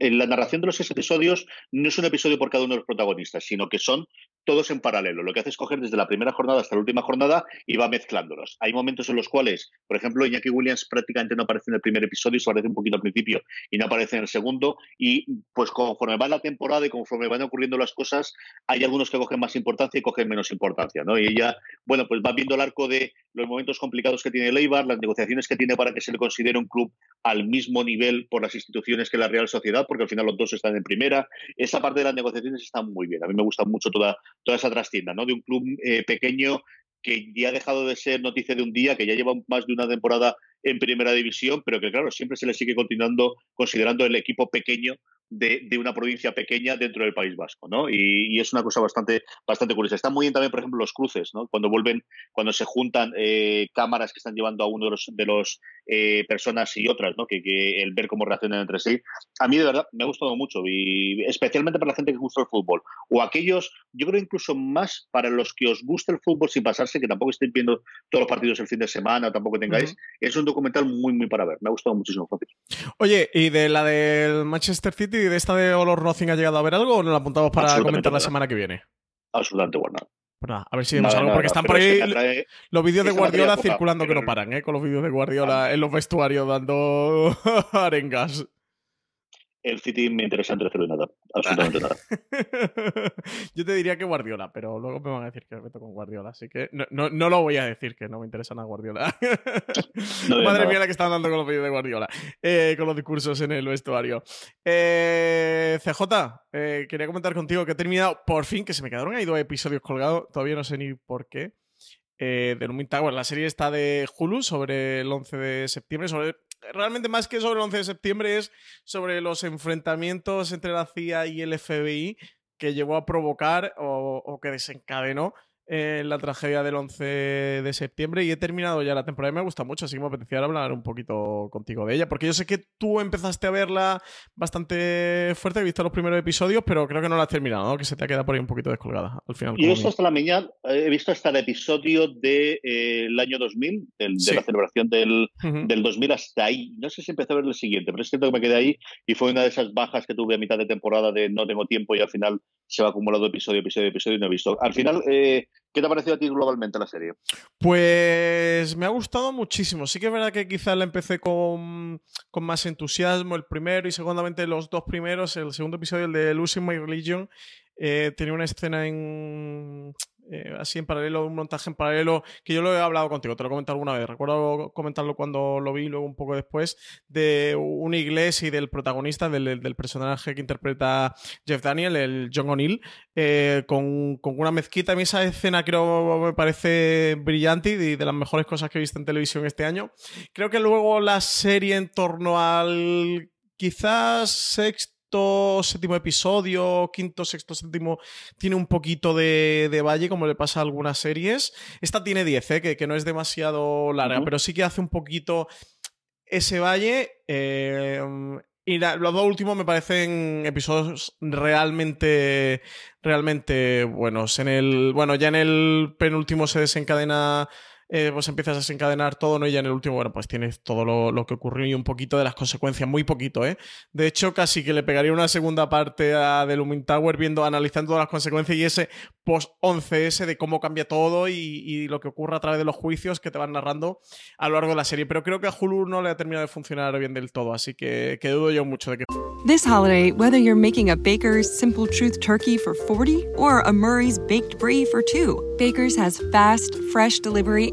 en la narración de los episodios no es un episodio por cada uno de los protagonistas, sino que son todos en paralelo. Lo que hace es coger desde la primera jornada hasta la última jornada y va mezclándolos. Hay momentos en los cuales, por ejemplo, Iñaki Williams prácticamente no aparece en el primer episodio, se aparece un poquito al principio y no aparece en el segundo. Y pues conforme va la temporada y conforme van ocurriendo las cosas, hay algunos que cogen más importancia y cogen menos importancia. ¿no? Y ella, bueno, pues va viendo el arco de los momentos complicados que tiene Leibar, las negociaciones que tiene para que se le considere un club al mismo nivel por las instituciones que la Real Sociedad, porque al final los dos están en primera. Esa parte de las negociaciones está muy bien. A mí me gusta mucho toda, toda esa trastienda, ¿no? De un club eh, pequeño que ya ha dejado de ser noticia de un día, que ya lleva más de una temporada en primera división, pero que claro, siempre se le sigue continuando considerando el equipo pequeño de, una provincia pequeña dentro del País Vasco, ¿no? Y, es una cosa bastante, bastante curiosa. Está muy bien también, por ejemplo, los cruces, ¿no? Cuando vuelven, cuando se juntan eh, cámaras que están llevando a uno de los, de los eh, personas y otras, ¿no? Que, el ver cómo reaccionan entre sí. A mí, de verdad, me ha gustado mucho y especialmente para la gente que gusta el fútbol. O aquellos, yo creo incluso más para los que os gusta el fútbol sin pasarse, que tampoco estéis viendo todos los partidos el fin de semana, tampoco tengáis. Es un documental muy, muy para ver. Me ha gustado muchísimo. Oye, ¿y de la del Manchester City de esta de All or Nothing ha llegado a ver algo o nos la apuntamos para comentar la semana que viene? Absolutamente bueno. Pues nada, a ver si vemos algo, porque están por ahí los vídeos de Guardiola circulando que no paran, ¿eh? Con los vídeos de Guardiola en los vestuarios dando [LAUGHS] arengas el City me interesa entre cero y nada. Absolutamente nada. [LAUGHS] Yo te diría que Guardiola, pero luego me van a decir que me meto con Guardiola. Así que no, no, lo voy a decir, que no me interesa nada Guardiola. [LAUGHS] Madre mía la que están dando con los vídeos de Guardiola. Eh, con los discursos en el vestuario. Eh, CJ, eh, quería comentar contigo que he terminado, por fin, que se me quedaron ahí dos episodios colgados. Todavía no sé ni por qué. de Lumin Tower. La serie está de Hulu sobre el 11 de septiembre, sobre realmente más que sobre el 11 de septiembre es sobre los enfrentamientos entre la CIA y el FBI que llevó a provocar o que desencadenó en la tragedia del 11 de septiembre y he terminado ya la temporada y me gusta mucho, así que me apetecía hablar un poquito contigo de ella, porque yo sé que tú empezaste a verla bastante fuerte, he visto los primeros episodios, pero creo que no la has terminado, ¿no? que se te ha quedado por ahí un poquito descolgada al final. Yo hasta la mañana, he visto hasta el episodio del de, eh, año 2000, de la celebración del, del 2000 hasta ahí. No sé si empecé a ver el siguiente, pero es cierto que me quedé ahí y fue una de esas bajas que tuve a mitad de temporada de no tengo tiempo y al final se va acumulando episodio, episodio, episodio y no he visto. Al final... Eh, ¿Qué te ha parecido a ti globalmente la serie? Pues me ha gustado muchísimo. Sí que es verdad que quizás la empecé con, con, más entusiasmo el primero y segundamente los dos primeros. El segundo episodio, el de Losing My Religion, eh, tenía una escena en, eh, así en paralelo, un montaje en paralelo, que yo lo he hablado contigo, te lo he comentado alguna vez, recuerdo comentarlo cuando lo vi, luego un poco después, de una iglesia y del protagonista, del, personaje que interpreta Jeff Daniel, el John O'Neill, eh, con, una mezquita. A mí esa escena creo me parece brillante y de las mejores cosas que he visto en televisión este año. Creo que luego la serie en torno al quizás sexto séptimo episodio, quinto, sexto, séptimo, tiene un poquito de, de valle, como le pasa a algunas series. Esta tiene 10, ¿eh? que, no es demasiado larga, pero sí que hace un poquito ese valle. Eh, y los dos últimos me parecen episodios realmente, realmente buenos. En el, bueno, ya en el penúltimo se desencadena eh, pues empiezas a desencadenar todo, ¿no? Y ya en el último, bueno, pues tienes todo lo, que ocurrió y un poquito de las consecuencias, muy poquito, ¿eh? De hecho, casi que le pegaría una segunda parte a The Looming Tower viendo, analizando todas las consecuencias y ese post-11S de cómo cambia todo y, lo que ocurre a través de los juicios que te van narrando a lo largo de la serie. Pero creo que a Hulu no le ha terminado de funcionar bien del todo, así que, que dudo yo mucho de que... This holiday, whether you're making a Baker's Simple Truth turkey for 40 or a Murray's Baked Brie for 2, Baker's has fast, fresh delivery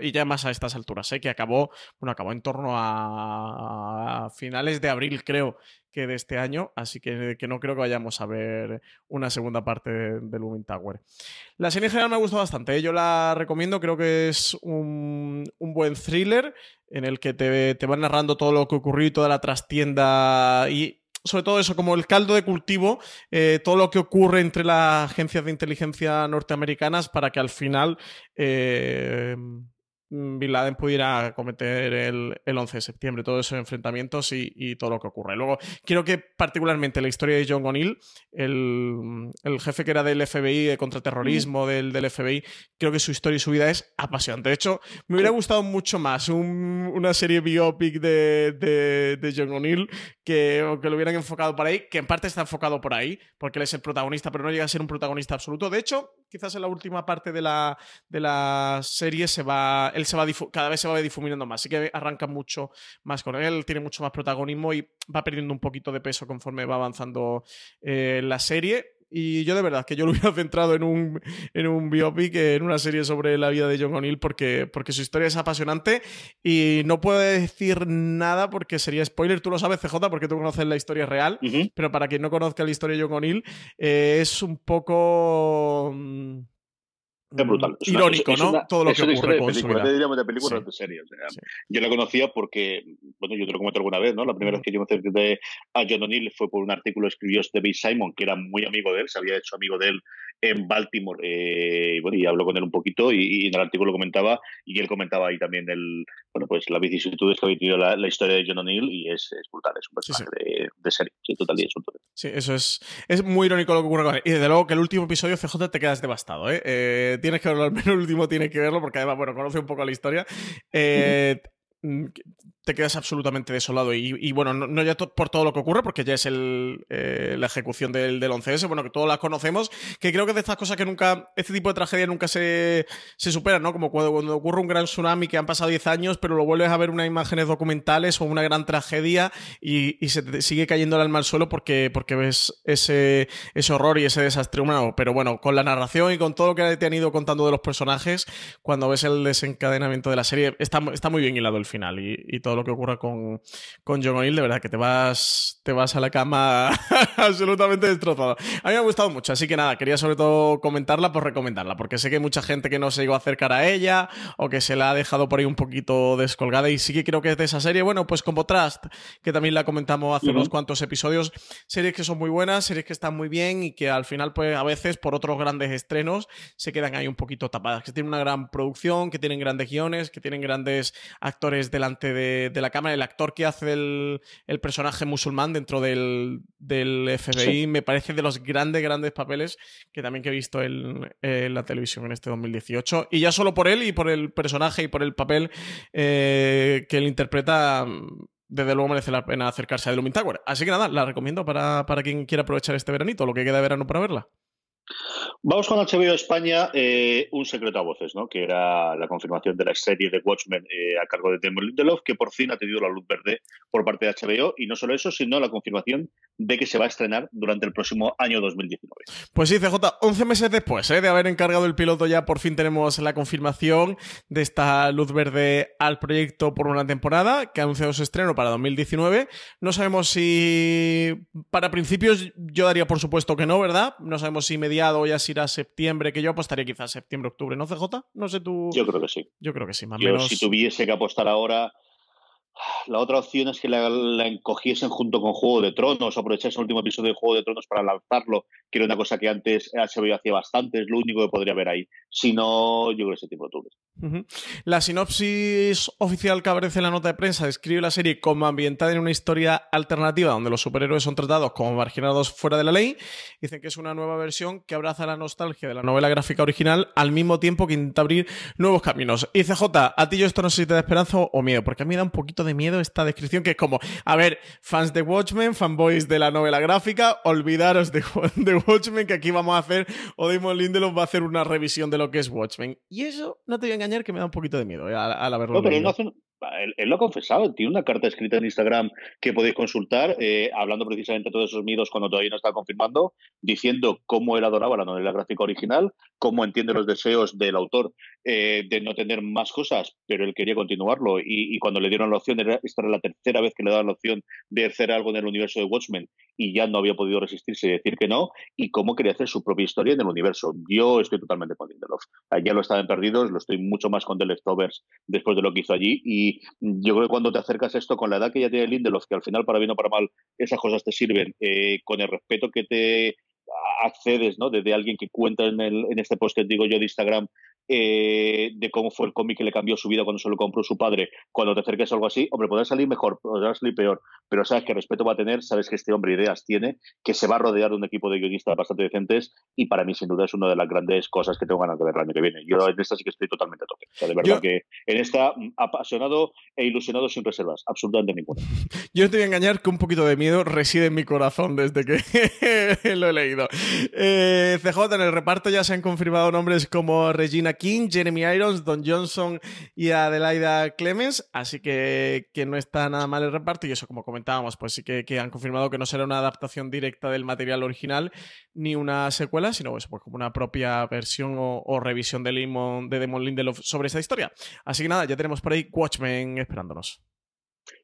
y ya más a estas alturas, ¿eh? que acabó, bueno, acabó en torno a finales de abril, creo, que de este año, así que, que no creo que vayamos a ver una segunda parte de, de Tower. La serie en general me ha gustado bastante, ¿eh? yo la recomiendo, creo que es un, buen thriller en el que te, te van narrando todo lo que ocurrió y toda la trastienda y sobre todo eso, como el caldo de cultivo, eh, todo lo que ocurre entre las agencias de inteligencia norteamericanas para que al final eh, Bin Laden pudiera cometer el, el 11 de septiembre, todos esos enfrentamientos y, todo lo que ocurre. Luego, quiero que particularmente la historia de John O'Neill, el, el, jefe que era del FBI, de contraterrorismo del, del, FBI, creo que su historia y su vida es apasionante. De hecho, me hubiera gustado mucho más una serie biopic de, de, de John O'Neill que, que lo hubieran enfocado por ahí, que en parte está enfocado por ahí, porque él es el protagonista, pero no llega a ser un protagonista absoluto. De hecho, quizás en la última parte de la, de la serie se va él se va cada vez se va difuminando más. Así que arranca mucho más con él, tiene mucho más protagonismo y va perdiendo un poquito de peso conforme va avanzando eh, la serie. Y yo de verdad que yo lo [LAUGHS] hubiera centrado en un, en un biopic, en una serie sobre la vida de John O'Neill, porque, porque su historia es apasionante y no puedo decir nada porque sería spoiler. Tú lo sabes, CJ, porque tú conoces la historia real, pero para quien no conozca la historia de John O'Neill, eh, es un poco... Es brutal. Irónico, ¿no? Todo lo que ocurre con su diríamos de películas de serie. Yo la conocía porque, bueno, yo te lo comenté alguna vez, ¿no? La primera vez que yo me acerqué a John O'Neill fue por un artículo que escribió Stevie Simon, que era muy amigo de él, se había hecho amigo de él en Baltimore. Eh, y bueno, y habló con él un poquito y, en el artículo comentaba, y él comentaba ahí también el, bueno, pues las vicisitudes que había tenido la, historia de John O'Neill y es, brutal, es un personaje De, de, serie, sí, total y absoluto. Sí, eso es, es muy irónico lo que ocurre con él. Y desde luego que el último episodio CJ te quedas devastado, ¿eh? eh tienes que verlo, al menos el último tienes que verlo porque además, bueno, conoce un poco la historia. Eh, [LAUGHS] te quedas absolutamente desolado. Y, bueno, no, ya por todo lo que ocurre, porque ya es el, eh, la ejecución del, del 11S, bueno, que todos la conocemos, que creo que de estas cosas que nunca, este tipo de tragedia nunca se, se supera, ¿no? Como cuando, ocurre un gran tsunami que han pasado 10 años, pero lo vuelves a ver unas imágenes documentales o una gran tragedia y, se te sigue cayendo el alma al suelo porque, porque ves ese, ese horror y ese desastre humano. Pero bueno, con la narración y con todo lo que te han ido contando de los personajes, cuando ves el desencadenamiento de la serie, está, está muy bien hilado el final y, todo lo que ocurra con, con John O'Neill, de verdad que te vas, te vas a la cama [LAUGHS] absolutamente destrozado. A mí me ha gustado mucho, así que nada, quería sobre todo comentarla por recomendarla, porque sé que hay mucha gente que no se llegó a acercar a ella o que se la ha dejado por ahí un poquito descolgada y sí que creo que es de esa serie, bueno, pues como Trust, que también la comentamos hace unos cuantos episodios, series que son muy buenas, series que están muy bien y que al final pues a veces por otros grandes estrenos se quedan ahí un poquito tapadas, que tienen una gran producción, que tienen grandes guiones, que tienen grandes actores delante de, la cámara. El actor que hace el, personaje musulmán dentro del, FBI me parece de los grandes, grandes papeles que también que he visto en, la televisión en este 2018. Y ya solo por él y por el personaje y por el papel eh, que él interpreta desde luego merece la pena acercarse a The Looming Tower. Así que nada, la recomiendo para, para quien quiera aprovechar este veranito, lo que queda de verano para verla. Vamos con HBO España, eh, un secreto a voces, ¿no? que era la confirmación de la serie de Watchmen eh, a cargo de Damon Lindelof, que por fin ha tenido la luz verde por parte de HBO, y no solo eso, sino la confirmación de que se va a estrenar durante el próximo año 2019. Pues sí, CJ, 11 meses después ¿eh? de haber encargado el piloto, ya por fin tenemos la confirmación de esta luz verde al proyecto por una temporada, que ha anunciado su estreno para 2019. No sabemos si para principios yo daría por supuesto que no, ¿verdad? No sabemos si mediado ya irá a septiembre, que yo apostaría quizás septiembre, octubre, ¿no, CJ? No sé tú. Yo creo que sí. Yo creo que sí, más o menos. Si tuviese que apostar ahora, La otra opción es que la, encogiesen junto con Juego de Tronos, aprovechase el último episodio de Juego de Tronos para lanzarlo, que era una cosa que antes veía hacía bastante, es lo único que podría haber ahí. Si no, yo creo que ese tipo de. La sinopsis oficial que aparece en la nota de prensa describe la serie como ambientada en una historia alternativa donde los superhéroes son tratados como marginados fuera de la ley. Dicen que es una nueva versión que abraza la nostalgia de la novela gráfica original al mismo tiempo que intenta abrir nuevos caminos. Y CJ, a ti yo esto no sé si te da esperanza o miedo, porque a mí da un poquito de miedo esta descripción que es como, a ver, fans de Watchmen, fanboys de la novela gráfica, olvidaros de, [LAUGHS] Watchmen que aquí vamos a hacer, o Damon Lindelof va a hacer una revisión de lo que es Watchmen. Y eso, no te voy a engañar, que me da un poquito de miedo eh, al, haberlo él, lo ha confesado, tiene una carta escrita en Instagram que podéis consultar, eh, hablando precisamente de todos esos miedos cuando todavía no está confirmando, diciendo cómo él adoraba la novela gráfica original, cómo entiende los deseos del autor eh, de no tener más cosas, pero él quería continuarlo. Y, cuando le dieron la opción, esta era la tercera vez que le daban la opción de hacer algo en el universo de Watchmen y ya no había podido resistirse y decir que no, y cómo quería hacer su propia historia en el universo. Yo estoy totalmente con Lindelof. Ya lo estaban perdidos, lo estoy mucho más con The Leftovers después de lo que hizo allí y yo creo que cuando te acercas a esto con la edad que ya tiene Lindelof, que al final para bien o para mal esas cosas te sirven, eh, con el respeto que te accedes, ¿no? Desde alguien que cuenta en, el, en este post que digo yo de Instagram eh, de cómo fue el cómic que le cambió su vida cuando se lo compró su padre, cuando te acerques a algo así, hombre, podrá salir mejor, podrá salir peor, pero sabes que respeto va a tener, sabes que este hombre ideas tiene, que se va a rodear de un equipo de guionistas bastante decentes y para mí sin duda es una de las grandes cosas que tengo ganas de ver el año que viene. Yo en esta sí que estoy totalmente a tope. O sea, de verdad que en esta mm, apasionado e ilusionado sin reservas, absolutamente ninguna. [LAUGHS] Yo te voy a engañar que un poquito de miedo reside en mi corazón desde que [LAUGHS] lo he leído. Eh, CJ, en el reparto ya se han confirmado nombres como Regina King, Jeremy Irons, Don Johnson y Adelaida Clemens, así que, que no está nada mal el reparto y eso como comentábamos, pues sí que, han confirmado que no será una adaptación directa del material original ni una secuela, sino pues, como una propia versión o, revisión de, Limon, de Demon Lindelof sobre esta historia. Así que nada, ya tenemos por ahí Watchmen esperándonos.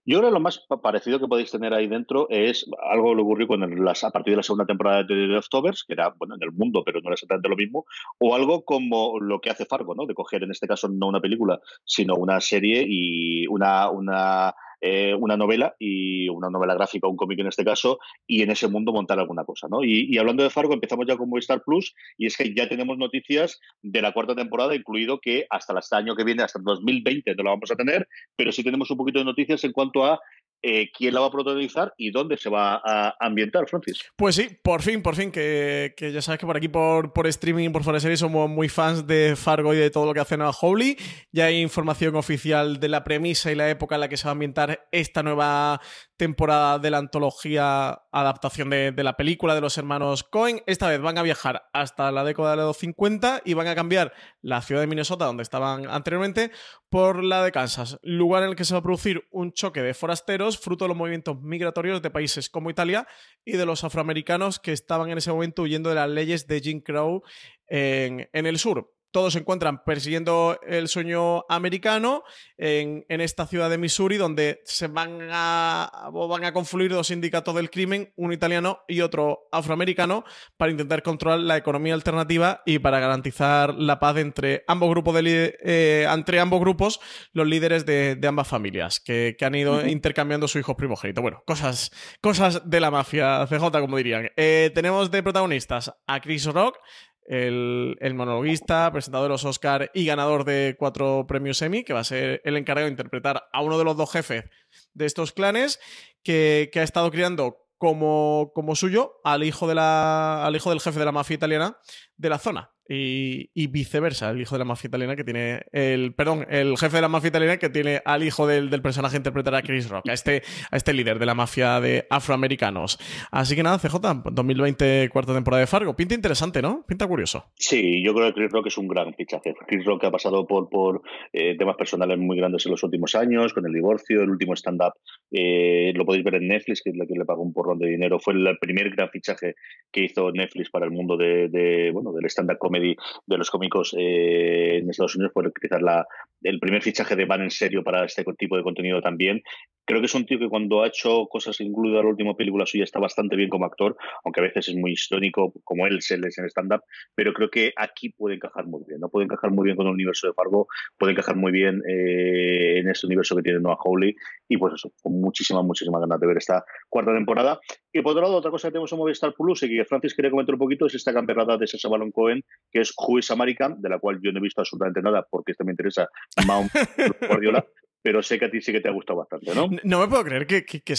Yo creo que lo más parecido que podéis tener ahí dentro es algo que ocurrió con las, a partir de la segunda temporada de The Leftovers, que era bueno en el mundo, pero no era exactamente lo mismo, o algo como lo que hace Fargo, ¿no? De coger en este caso no una película, sino una serie y una, una eh, una novela y una novela gráfica, un cómic en este caso, y en ese mundo montar alguna cosa, ¿no? Y, hablando de Fargo, empezamos ya con Movistar Plus y es que ya tenemos noticias de la cuarta temporada, incluido que hasta el año que viene, hasta el 2020, no la vamos a tener, pero sí tenemos un poquito de noticias en cuanto a eh, quién la va a protagonizar y dónde se va a ambientar, Francis. Pues sí, por fin, por fin, que, ya sabes que por aquí, por, por streaming, por fuera de somos muy fans de Fargo y de todo lo que hace Nueva Howley. Ya hay información oficial de la premisa y la época en la que se va a ambientar esta nueva temporada de la antología adaptación de, la película de los hermanos Cohen. Esta vez van a viajar hasta la década de los 50 y van a cambiar la ciudad de Minnesota, donde estaban anteriormente, por la de Kansas, lugar en el que se va a producir un choque de forasteros fruto de los movimientos migratorios de países como Italia y de los afroamericanos que estaban en ese momento huyendo de las leyes de Jim Crow en, en el sur todos se encuentran persiguiendo el sueño americano en, esta ciudad de Missouri, donde se van a, van a confluir dos sindicatos del crimen, uno italiano y otro afroamericano, para intentar controlar la economía alternativa y para garantizar la paz entre ambos grupos, de, eh, entre ambos grupos los líderes de, ambas familias, que, han ido intercambiando sus hijos primogénitos. Bueno, cosas, cosas de la mafia CJ, como dirían. Eh, tenemos de protagonistas a Chris Rock, el, monologuista, presentador de los Oscar y ganador de cuatro premios Emmy, que va a ser el encargado de interpretar a uno de los dos jefes de estos clanes, que, que ha estado criando como, como suyo al hijo, de la, al hijo del jefe de la mafia italiana de la zona. Y, viceversa, el hijo de la mafia italiana que tiene el, perdón, el jefe de la mafia italiana que tiene al hijo del, personaje interpretar a Chris Rock, a este, a este líder de la mafia de afroamericanos. Así que nada, CJ, 2020, cuarta temporada de Fargo. Pinta interesante, ¿no? Pinta curioso. Sí, yo creo que Chris Rock es un gran fichaje. Chris Rock ha pasado por, por eh, temas personales muy grandes en los últimos años, con el divorcio, el último stand-up, eh, lo podéis ver en Netflix, que es la que le pagó un porrón de dinero. Fue el primer gran fichaje que hizo Netflix para el mundo de, bueno, del stand-up de los cómicos eh, en Estados Unidos, por utilizar la, el primer fichaje de Van en serio para este tipo de contenido también. Creo que es un tío que cuando ha hecho cosas, incluida la última película suya, está bastante bien como actor, aunque a veces es muy histórico, como él se les en stand-up, pero creo que aquí puede encajar muy bien, ¿no? Puede encajar muy bien con el universo de Fargo, puede encajar muy bien eh, en ese universo que tiene Noah Hawley, y pues eso, con muchísimas, muchísimas ganas de ver esta cuarta temporada. Y por otro lado, otra cosa que tenemos en Movistar Plus y que Francis quería comentar un poquito es esta campeonato de Sacha Baron Cohen, que es Who is American, de la cual yo no he visto absolutamente nada porque este me interesa, Mount [LAUGHS] Guardiola, pero sé que a ti sí que te ha gustado bastante, ¿no? No me puedo creer que, que, que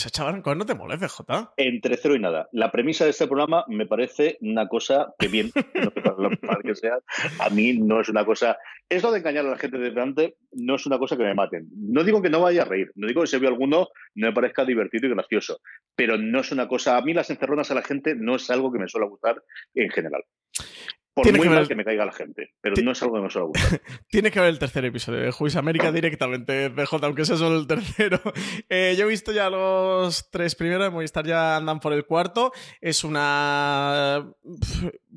no te moleste, J. Entre cero y nada. La premisa de este programa me parece una cosa que bien, [LAUGHS] no que sea, a mí no es una cosa... Eso de engañar a la gente de delante no es una cosa que me maten. No digo que no vaya a reír, no digo que si veo alguno no me parezca divertido y gracioso, pero no es una cosa... A mí las encerronas a la gente no es algo que me suele gustar en general. Por Tiene muy que mal ver- que me caiga la gente, pero no es algo que me suele gustar. [LAUGHS] Tiene que ver el tercer episodio de Juiz América directamente, CJ, aunque sea solo el tercero. [LAUGHS] Eh, yo he visto ya los tres primeros, de Movistar ya andan por el cuarto. Es una...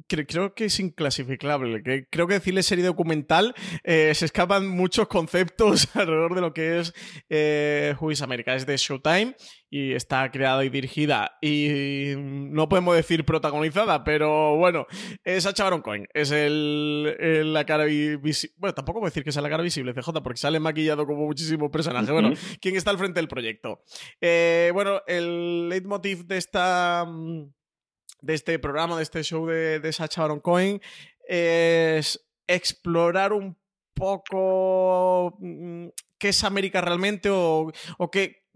Creo que es inclasificable. Creo que decirle serie documental eh, se escapan muchos conceptos [LAUGHS] alrededor de lo que es eh, Juiz América. Es de Showtime y está creada y dirigida y no podemos decir protagonizada, pero bueno, es Sacha Baron Cohen, es el, el- la cara visible, bueno, tampoco puedo decir que sea la cara visible, CJ, porque sale maquillado como muchísimos personajes. Bueno, Ujú. ¿quién está al frente del proyecto? Eh, bueno, el leitmotiv de esta de este programa, de este show de, de Sacha Baron Cohen, es explorar un poco mm, qué es América realmente o, o qué,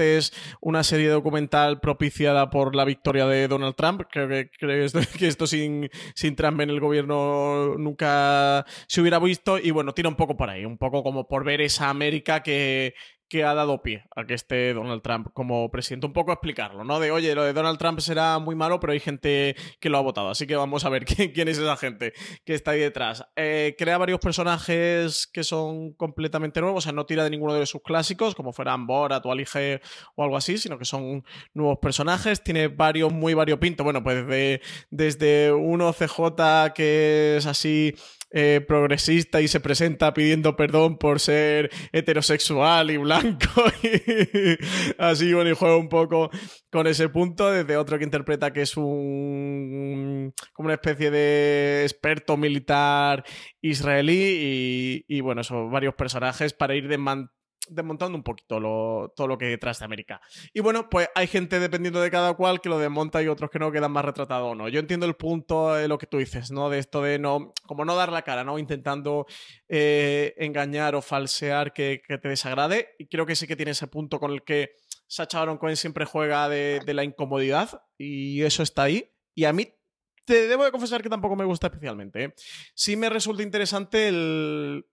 Es una serie documental propiciada por la victoria de Donald Trump. Creo que, creo [LAUGHS] que esto, sin, sin Trump en el gobierno nunca se hubiera visto. Y bueno, tira un poco por ahí, un poco como por ver esa América que, que ha dado pie a que esté Donald Trump como presidente. Un poco explicarlo, ¿no? De, oye, lo de Donald Trump será muy malo, pero hay gente que lo ha votado. Así que vamos a ver [LAUGHS] quién, es esa gente que está ahí detrás. Eh, crea varios personajes que son completamente nuevos, o sea, no tira de ninguno de sus clásicos, como fueran Borat o Ali G o algo así, sino que son nuevos personajes. Tiene varios muy variopintos. Bueno, pues desde, desde uno CJ que es así eh, progresista y se presenta pidiendo perdón por ser heterosexual y blanco. [LAUGHS] así, bueno, y juega un poco con ese punto. Desde otro que interpreta que es un. como una especie de experto militar israelí. Y, y bueno, son varios personajes para ir desman- desmontando un poquito todo lo que hay detrás de América. Y bueno, pues hay gente dependiendo de cada cual que lo desmonta y otros que no quedan más retratados o no. Yo entiendo el punto de lo que tú dices, ¿no? De esto de no, como no dar la cara, ¿no? Intentando eh, engañar o falsear que, te desagrade. Y creo que sí que tiene ese punto con el que Sacha Baron Cohen siempre juega de, de la incomodidad y eso está ahí. Y a mí te debo de confesar que tampoco me gusta especialmente. ¿eh? Sí me resulta interesante el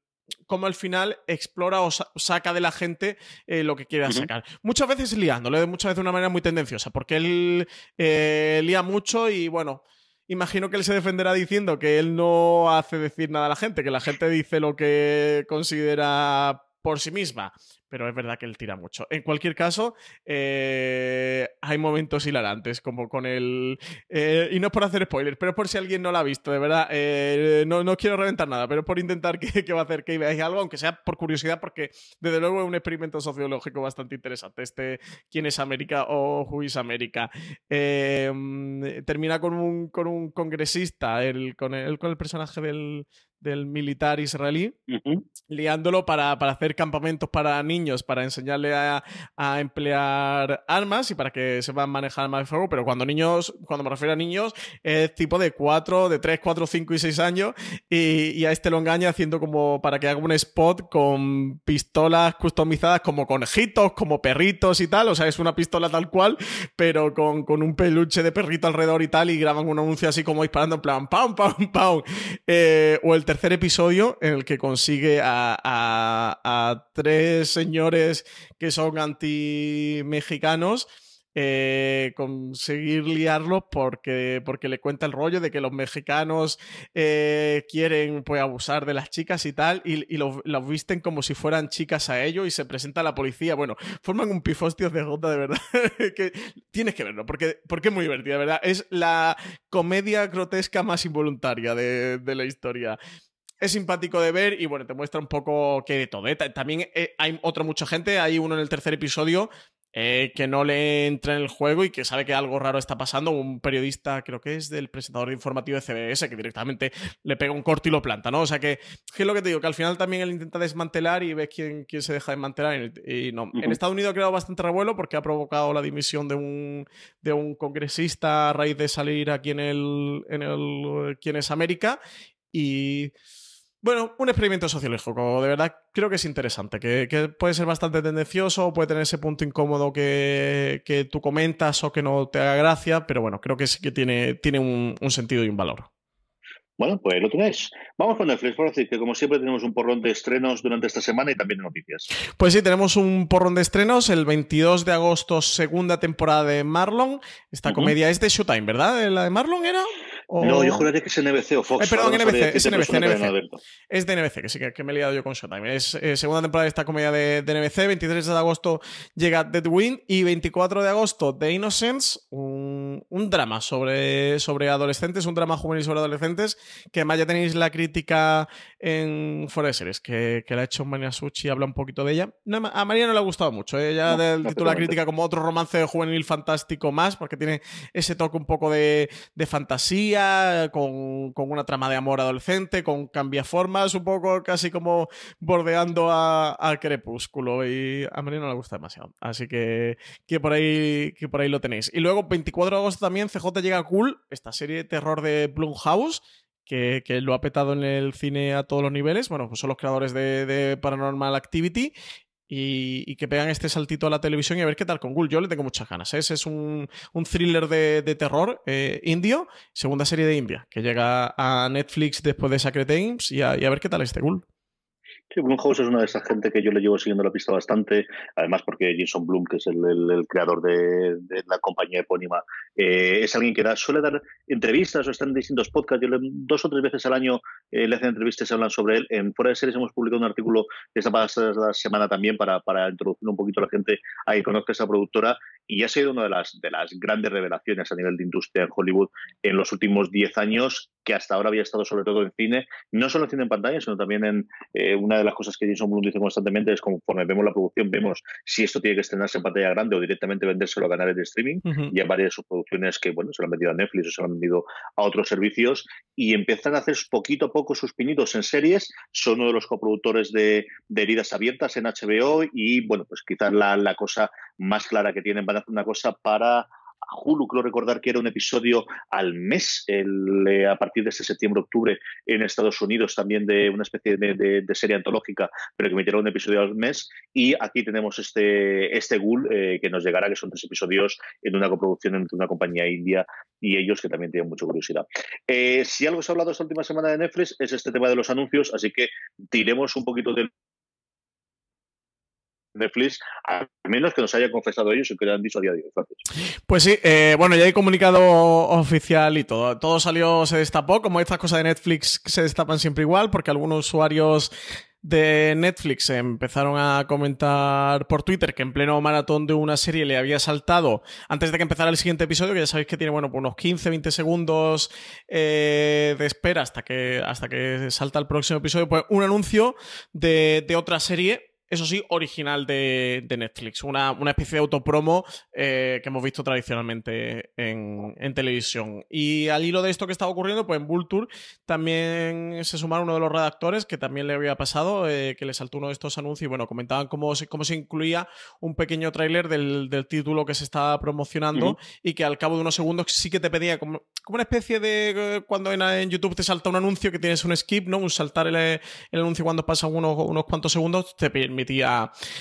cómo al final explora o sa- saca de la gente eh, lo que quiera Ujú. sacar. Muchas veces liándole, muchas veces de una manera muy tendenciosa, porque él eh, lía mucho y bueno, imagino que él se defenderá diciendo que él no hace decir nada a la gente, que la gente dice lo que considera por sí misma. Pero es verdad que él tira mucho. En cualquier caso, eh, hay momentos hilarantes, como con el. eh, y no es por hacer spoilers, pero por si alguien no lo ha visto, de verdad. eh, no, no quiero reventar nada, pero por intentar que, [LAUGHS] que va a hacer que veáis algo, aunque sea por curiosidad, porque desde luego es un experimento sociológico bastante interesante. Este ¿Quién es América o Who is América? Termina con un, con un congresista, el, con, el, con el personaje del, del militar israelí, liándolo para, para, hacer campamentos para niños, para enseñarle a, a, emplear armas y para que sepan manejar armas de fuego, pero cuando niños, cuando me refiero a niños, es tipo de 4, de 3, 4, 5 y 6 años, y, y a este lo engaña haciendo como para que haga un spot con pistolas customizadas como conejitos, como perritos y tal, o sea, es una pistola tal cual, pero con, con un peluche de perrito alrededor y tal, y graban un anuncio así como disparando en plan, pam, pam, pam, eh, o el tercer episodio en el que consigue a, a, tres señores que son anti-mexicanos. Eh, conseguir liarlos porque, porque le cuenta el rollo de que los mexicanos eh, quieren pues abusar de las chicas y tal y, los, visten como si fueran chicas a ellos y se presenta la policía. Bueno forman un pifostios de gota de verdad [LAUGHS] que tienes que verlo porque, porque es muy divertida verdad. Es la comedia grotesca más involuntaria de, de la historia es simpático de ver y bueno, te muestra un poco que de todo. ¿eh? También eh, hay otra mucha gente, hay uno en el tercer episodio eh, que no le entra en el juego y que sabe que algo raro está pasando. Un periodista, creo que es del presentador de informativo de CBS, que directamente le pega un corte y lo planta, ¿no? O sea que, ¿qué es lo que te digo? Que al final también él intenta desmantelar y ves quién, quién se deja desmantelar. Y, no. En Estados Unidos ha creado bastante revuelo porque ha provocado la dimisión de un, de un congresista a raíz de salir aquí en el, en el Quién es América. Y bueno, un experimento sociológico, de verdad creo que es interesante, que, puede ser bastante tendencioso, puede tener ese punto incómodo que, tú comentas o que no te haga gracia, pero bueno, creo que sí que tiene, tiene un, sentido y un valor. Bueno, pues lo tenéis. Vamos con Netflix, por decir que como siempre tenemos un porrón de estrenos durante esta semana y también de noticias. Pues sí, tenemos un porrón de estrenos. El 22 de agosto, segunda temporada de Marlon. Esta comedia es de Showtime, ¿verdad? ¿La de Marlon era? No, yo juraría que es NBC o Fox. Eh, perdón, NBC, es NBC, NBC. Es de NBC, que sí que, me he liado yo con Showtime. Es eh, segunda temporada de esta comedia de, NBC. 23 de agosto llega Dead Wind y 24 de agosto The Innocence, un, un, drama sobre, sobre adolescentes, un drama juvenil sobre adolescentes, que además ya tenéis la crítica en Forest Series, que, que la ha hecho María Suchi y habla un poquito de ella. a María no le ha gustado mucho. Ella del título la crítica como otro romance juvenil fantástico más, porque tiene ese toque un poco de, de fantasía con, una trama de amor adolescente, con cambiaformas, un poco casi como bordeando al crepúsculo. Y a mí no le gusta demasiado. Así que, que, por ahí, que por ahí lo tenéis. Y luego, 24 de agosto también, CJ llega Cool, esta serie de terror de Blumhouse. Que, que, lo ha petado en el cine a todos los niveles. Bueno, pues son los creadores de Paranormal Activity y, que pegan este saltito a la televisión y a ver qué tal con Ghoul. Yo le tengo muchas ganas. ¿eh? Ese es un, thriller de, terror eh, indio, segunda serie de India, que llega a Netflix después de Sacred Games y a, y a ver qué tal este Ghoul. Sí, Blumhouse es una de esas gente que yo le llevo siguiendo la pista bastante, además porque Jason Blum, que es el, creador de, la compañía epónima, eh, es alguien que da, suele dar entrevistas o está en distintos podcasts. Dos o tres veces al año eh, le hacen entrevistas y hablan sobre él. En Fuera de Series hemos publicado un artículo esta pasada semana también para, para introducir un poquito a la gente a que conozca esa productora y ha sido una de las, de las grandes revelaciones a nivel de industria en Hollywood en los últimos 10 años que hasta ahora había estado sobre todo en cine, no solo en cine en pantalla, sino también en eh, una de las cosas que Jason Blum dice constantemente es conforme vemos la producción, vemos si esto tiene que estrenarse en pantalla grande o directamente vendérselo a canales de streaming. Y hay varias de sus producciones que bueno, se lo han vendido a Netflix o se lo han vendido a otros servicios y empiezan a hacer poquito a poco sus pinitos en series. Son uno de los coproductores de, Heridas Abiertas en HBO y bueno, pues quizás la, la cosa más clara que tienen van a hacer una cosa para Hulu, creo recordar que era un episodio al mes, eh, a partir de este septiembre-octubre en Estados Unidos, también de una especie de, serie antológica, pero que emitirá un episodio al mes. Y aquí tenemos este, este Ghoul eh, que nos llegará, que son tres episodios en una coproducción entre una compañía india y ellos, que también tienen mucha curiosidad. Eh, si algo se ha hablado esta última semana de Netflix es este tema de los anuncios, así que tiremos un poquito del Netflix, al menos que nos haya confesado ellos y que lo han dicho a día de hoy. Pues sí, eh, bueno, ya hay comunicado oficial y todo. Todo salió, se destapó, como estas cosas de Netflix se destapan siempre igual, porque algunos usuarios de Netflix empezaron a comentar por Twitter que en pleno maratón de una serie le había saltado antes de que empezara el siguiente episodio, que ya sabéis que tiene bueno, unos 15-20 segundos eh, de espera hasta que, hasta que salta el próximo episodio, pues un anuncio de, de otra serie eso sí, original de, Netflix, una, especie de autopromo eh, que hemos visto tradicionalmente en, televisión. Y al hilo de esto que estaba ocurriendo, pues en Vulture también se sumaron uno de los redactores que también le había pasado, eh, que le saltó uno de estos anuncios y bueno, comentaban cómo se, cómo se incluía un pequeño tráiler del, título que se estaba promocionando y que al cabo de unos segundos sí que te pedía como, una especie de eh, cuando en, YouTube te salta un anuncio que tienes un skip, ¿no? Un saltar el, el anuncio cuando pasa unos, unos cuantos segundos te permite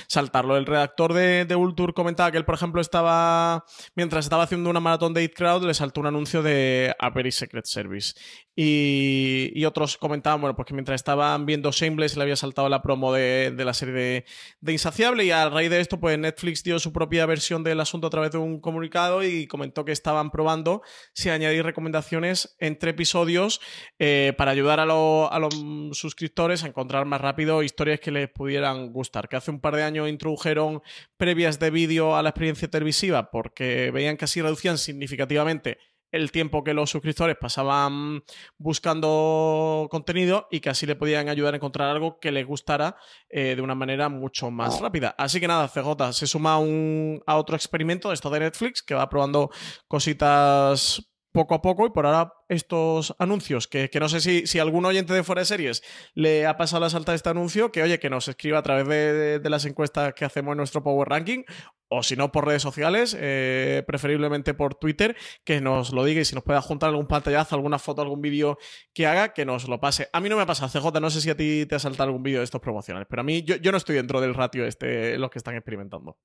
saltarlo. El redactor de, de comentaba que él, por ejemplo, estaba, mientras estaba haciendo una maratón de It Crowd, le saltó un anuncio de A Very Secret Service. Y, otros comentaban, bueno, pues que mientras estaban viendo Shameless le había saltado la promo de, la serie de, Insaciable y a raíz de esto, pues Netflix dio su propia versión del asunto a través de un comunicado y comentó que estaban probando si añadir recomendaciones entre episodios eh, para ayudar a, a los suscriptores a encontrar más rápido historias que les pudieran gustar. Que hace un par de años introdujeron previas de vídeo a la experiencia televisiva porque veían que así reducían significativamente el tiempo que los suscriptores pasaban buscando contenido y que así le podían ayudar a encontrar algo que les gustara eh, de una manera mucho más rápida. Así que nada, CJ se suma un, a otro experimento de esto de Netflix que va probando cositas poco a poco y por ahora estos anuncios, que, no sé si, si, algún oyente de fuera de series le ha pasado la salta de este anuncio, que oye, que nos escriba a través de, las encuestas que hacemos en nuestro Power Ranking, o si no por redes sociales, eh, preferiblemente por Twitter, que nos lo diga y si nos puede juntar algún pantallazo, alguna foto, algún vídeo que haga, que nos lo pase. A mí no me ha pasado, CJ, no sé si a ti te ha saltado algún vídeo de estos promocionales, pero a mí yo, yo no estoy dentro del ratio este, los que están experimentando.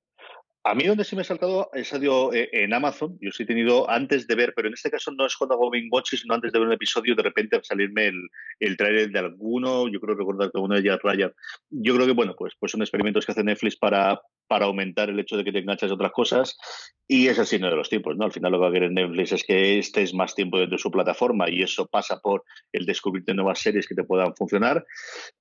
A mí donde sí me he saltado salido eh, en Amazon. Yo sí he tenido antes de ver, pero en este caso no es cuando hago Watch, sino antes de ver un episodio, de repente salirme el, el trailer de alguno, yo creo recordar que uno de Jazz Ryan. Yo creo que, bueno, pues, pues son experimentos que hace Netflix para, para aumentar el hecho de que te enganchas a otras cosas y es así uno de los tiempos, ¿no? Al final lo que va a querer Netflix es que estés más tiempo dentro de su plataforma y eso pasa por el descubrirte nuevas series que te puedan funcionar.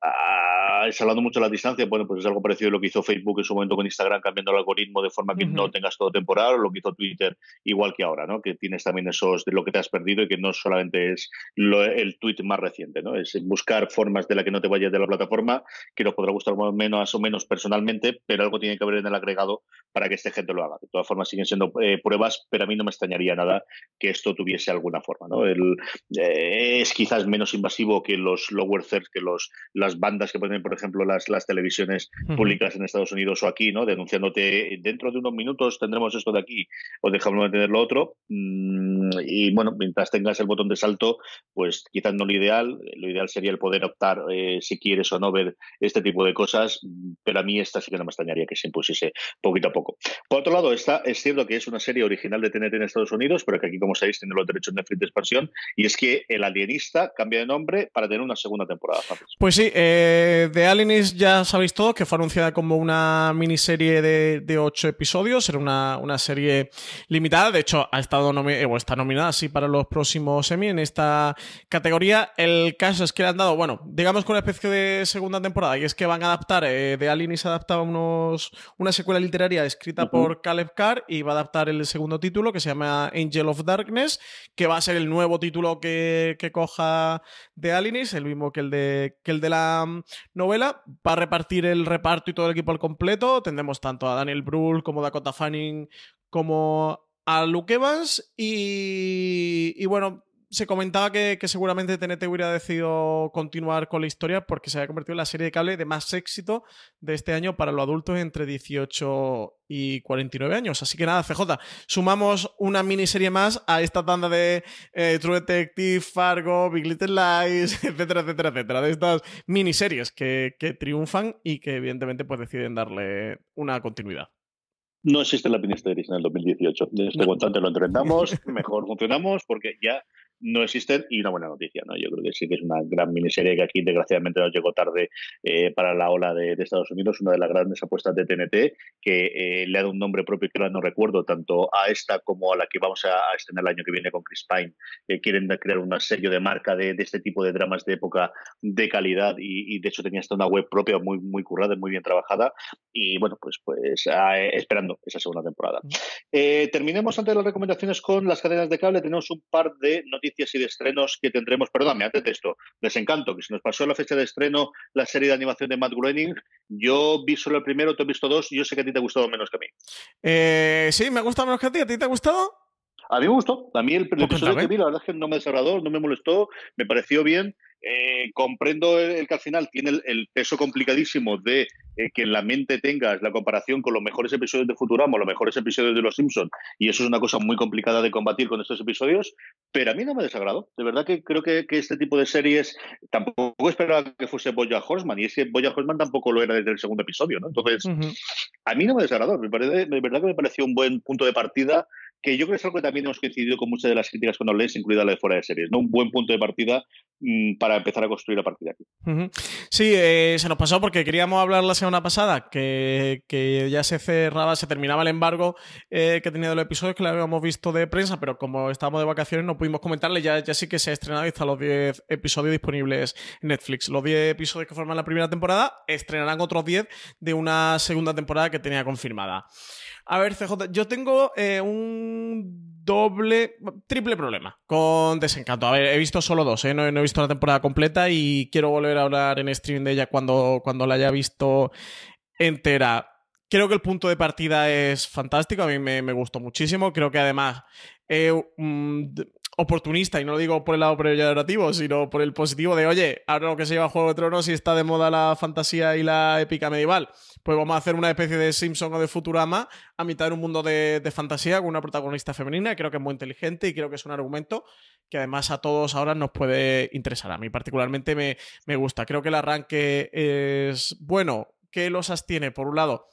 Ah, hablando mucho de la distancia, bueno, pues es algo parecido a lo que hizo Facebook en su momento con Instagram, cambiando el algoritmo de forma que no tengas todo temporal, o lo que hizo Twitter igual que ahora, ¿no? Que tienes también esos de lo que te has perdido y que no solamente es el tweet más reciente, ¿no? Es buscar formas de la que no te vayas de la plataforma, que nos podrá gustar menos o menos personalmente, pero algo tiene que haber en el agregado para que este gente lo haga. De todas formas, siguen siendo eh, pruebas, pero a mí no me extrañaría nada que esto tuviese alguna forma. ¿no? El, eh, es quizás menos invasivo que los lower thirds, que los, las bandas que ponen, por ejemplo, las, las televisiones públicas en Estados Unidos o aquí, ¿no? denunciándote dentro de unos minutos tendremos esto de aquí o dejamos de tener lo otro. Mm, y bueno, mientras tengas el botón de salto, pues quizás no lo ideal. Lo ideal sería el poder optar eh, si quieres o no ver este tipo de cosas, pero a mí esta sí que no me extrañaría que se impusiese poquito a poco. Por otro lado, está, es cierto que es una serie original de TNT en Estados Unidos, pero que aquí, como sabéis, tiene los derechos de Netflix de expansión, y es que El Alienista cambia de nombre para tener una segunda temporada. Pues sí, eh, The Alienist ya sabéis todo, que fue anunciada como una miniserie de, ocho episodios, era una, una, serie limitada, de hecho ha estado eh, o está nominada así para los próximos semi en esta categoría. El caso es que le han dado, bueno, digamos con una especie de segunda temporada, y es que van a adaptar, eh, The Alienist adaptaba unos, una secuela literaria escrita por Caleb Carr y va a adaptar el segundo título que se llama Angel of Darkness, que va a ser el nuevo título que, coja de Alinis, el mismo que el de, que el de la mm, novela. Va a repartir el reparto y todo el equipo al completo. Tendremos tanto a Daniel Brühl como Dakota Fanning como a Luke Evans y, y bueno, se comentaba que, seguramente TNT hubiera decidido continuar con la historia porque se había convertido en la serie de cable de más éxito de este año para los adultos entre 18 y 49 años. Así que nada, CJ, sumamos una miniserie más a esta tanda de eh, True Detective, Fargo, Big Little Lies, [LAUGHS] etcétera, etcétera, etcétera, de estas miniseries que, que triunfan y que evidentemente pues deciden darle una continuidad. No existe la miniserie en el 2018. Desde cuanto antes lo entendamos, mejor funcionamos porque ya no existen y una buena noticia. ¿no? Yo creo que sí que es una gran miniserie que aquí desgraciadamente nos llegó tarde eh, para la ola de, Estados Unidos, una de las grandes apuestas de TNT que eh, le ha dado un nombre propio que ahora no recuerdo, tanto a esta como a la que vamos a, a estrenar el año que viene con Chris Pine. Eh, quieren crear un sello de marca de, este tipo de dramas de época de calidad y, de hecho tenía hasta una web propia muy, muy currada, muy bien trabajada y bueno, pues, pues esperando esa segunda temporada. terminemos antes de las recomendaciones con las cadenas de cable. Tenemos un par de noticias noticias y de estrenos que tendremos. Perdóname, antes de esto, Desencanto, que se nos pasó la fecha de estreno la serie de animación de Matt Groening. Yo vi solo el primero, tú has visto dos, y yo sé que a ti te ha gustado menos que a mí. Eh, sí, me ha gustado menos que a ti. ¿A ti te ha gustado? A mí me gustó. A mí el, el Pues episodio que vi, la verdad es que no me desagradó, no me molestó, me pareció bien. Eh, comprendo el, el que al final tiene el, el peso complicadísimo de eh, que en la mente tengas la comparación con los mejores episodios de Futurama, los mejores episodios de Los Simpsons, y eso es una cosa muy complicada de combatir con estos episodios, pero a mí no me desagradó. De verdad que creo que, que este tipo de series tampoco esperaba que fuese Boya Horseman, y ese Boya Horseman tampoco lo era desde el segundo episodio, ¿no? Entonces, a mí no me desagradó, me parece, de verdad que me pareció un buen punto de partida, que yo creo que es algo que también hemos coincidido con muchas de las críticas cuando lees, incluida la de fuera de series, ¿no? Un buen punto de partida mm, para empezar a construir a partir de aquí. Sí, eh, se nos pasó porque queríamos hablar la semana pasada que, que ya se cerraba, se terminaba el embargo eh, que tenía de los episodios que lo habíamos visto de prensa, pero como estábamos de vacaciones no pudimos comentarle. Ya, ya sí que se ha estrenado y están los 10 episodios disponibles en Netflix. Los 10 episodios que forman la primera temporada estrenarán otros 10 de una segunda temporada que tenía confirmada. A ver, CJ, yo tengo eh, un doble, triple problema con Desencanto. A ver, he visto solo dos, ¿eh? no, he visto la temporada completa y quiero volver a hablar en streaming de ella cuando, cuando la haya visto entera. Creo que el punto de partida es fantástico, a mí me, gustó muchísimo. Creo que además eh, mm, oportunista, y no lo digo por el lado peyorativo, sino por el positivo de, oye, ahora lo que se llama Juego de Tronos y está de moda la fantasía y la épica medieval, pues vamos a hacer una especie de Simpson o de Futurama a mitad de un mundo de, fantasía con una protagonista femenina. Creo que es muy inteligente y creo que es un argumento que además a todos ahora nos puede interesar. A mí particularmente me, me gusta. Creo que el arranque es bueno. ¿Qué los tiene? Por un lado,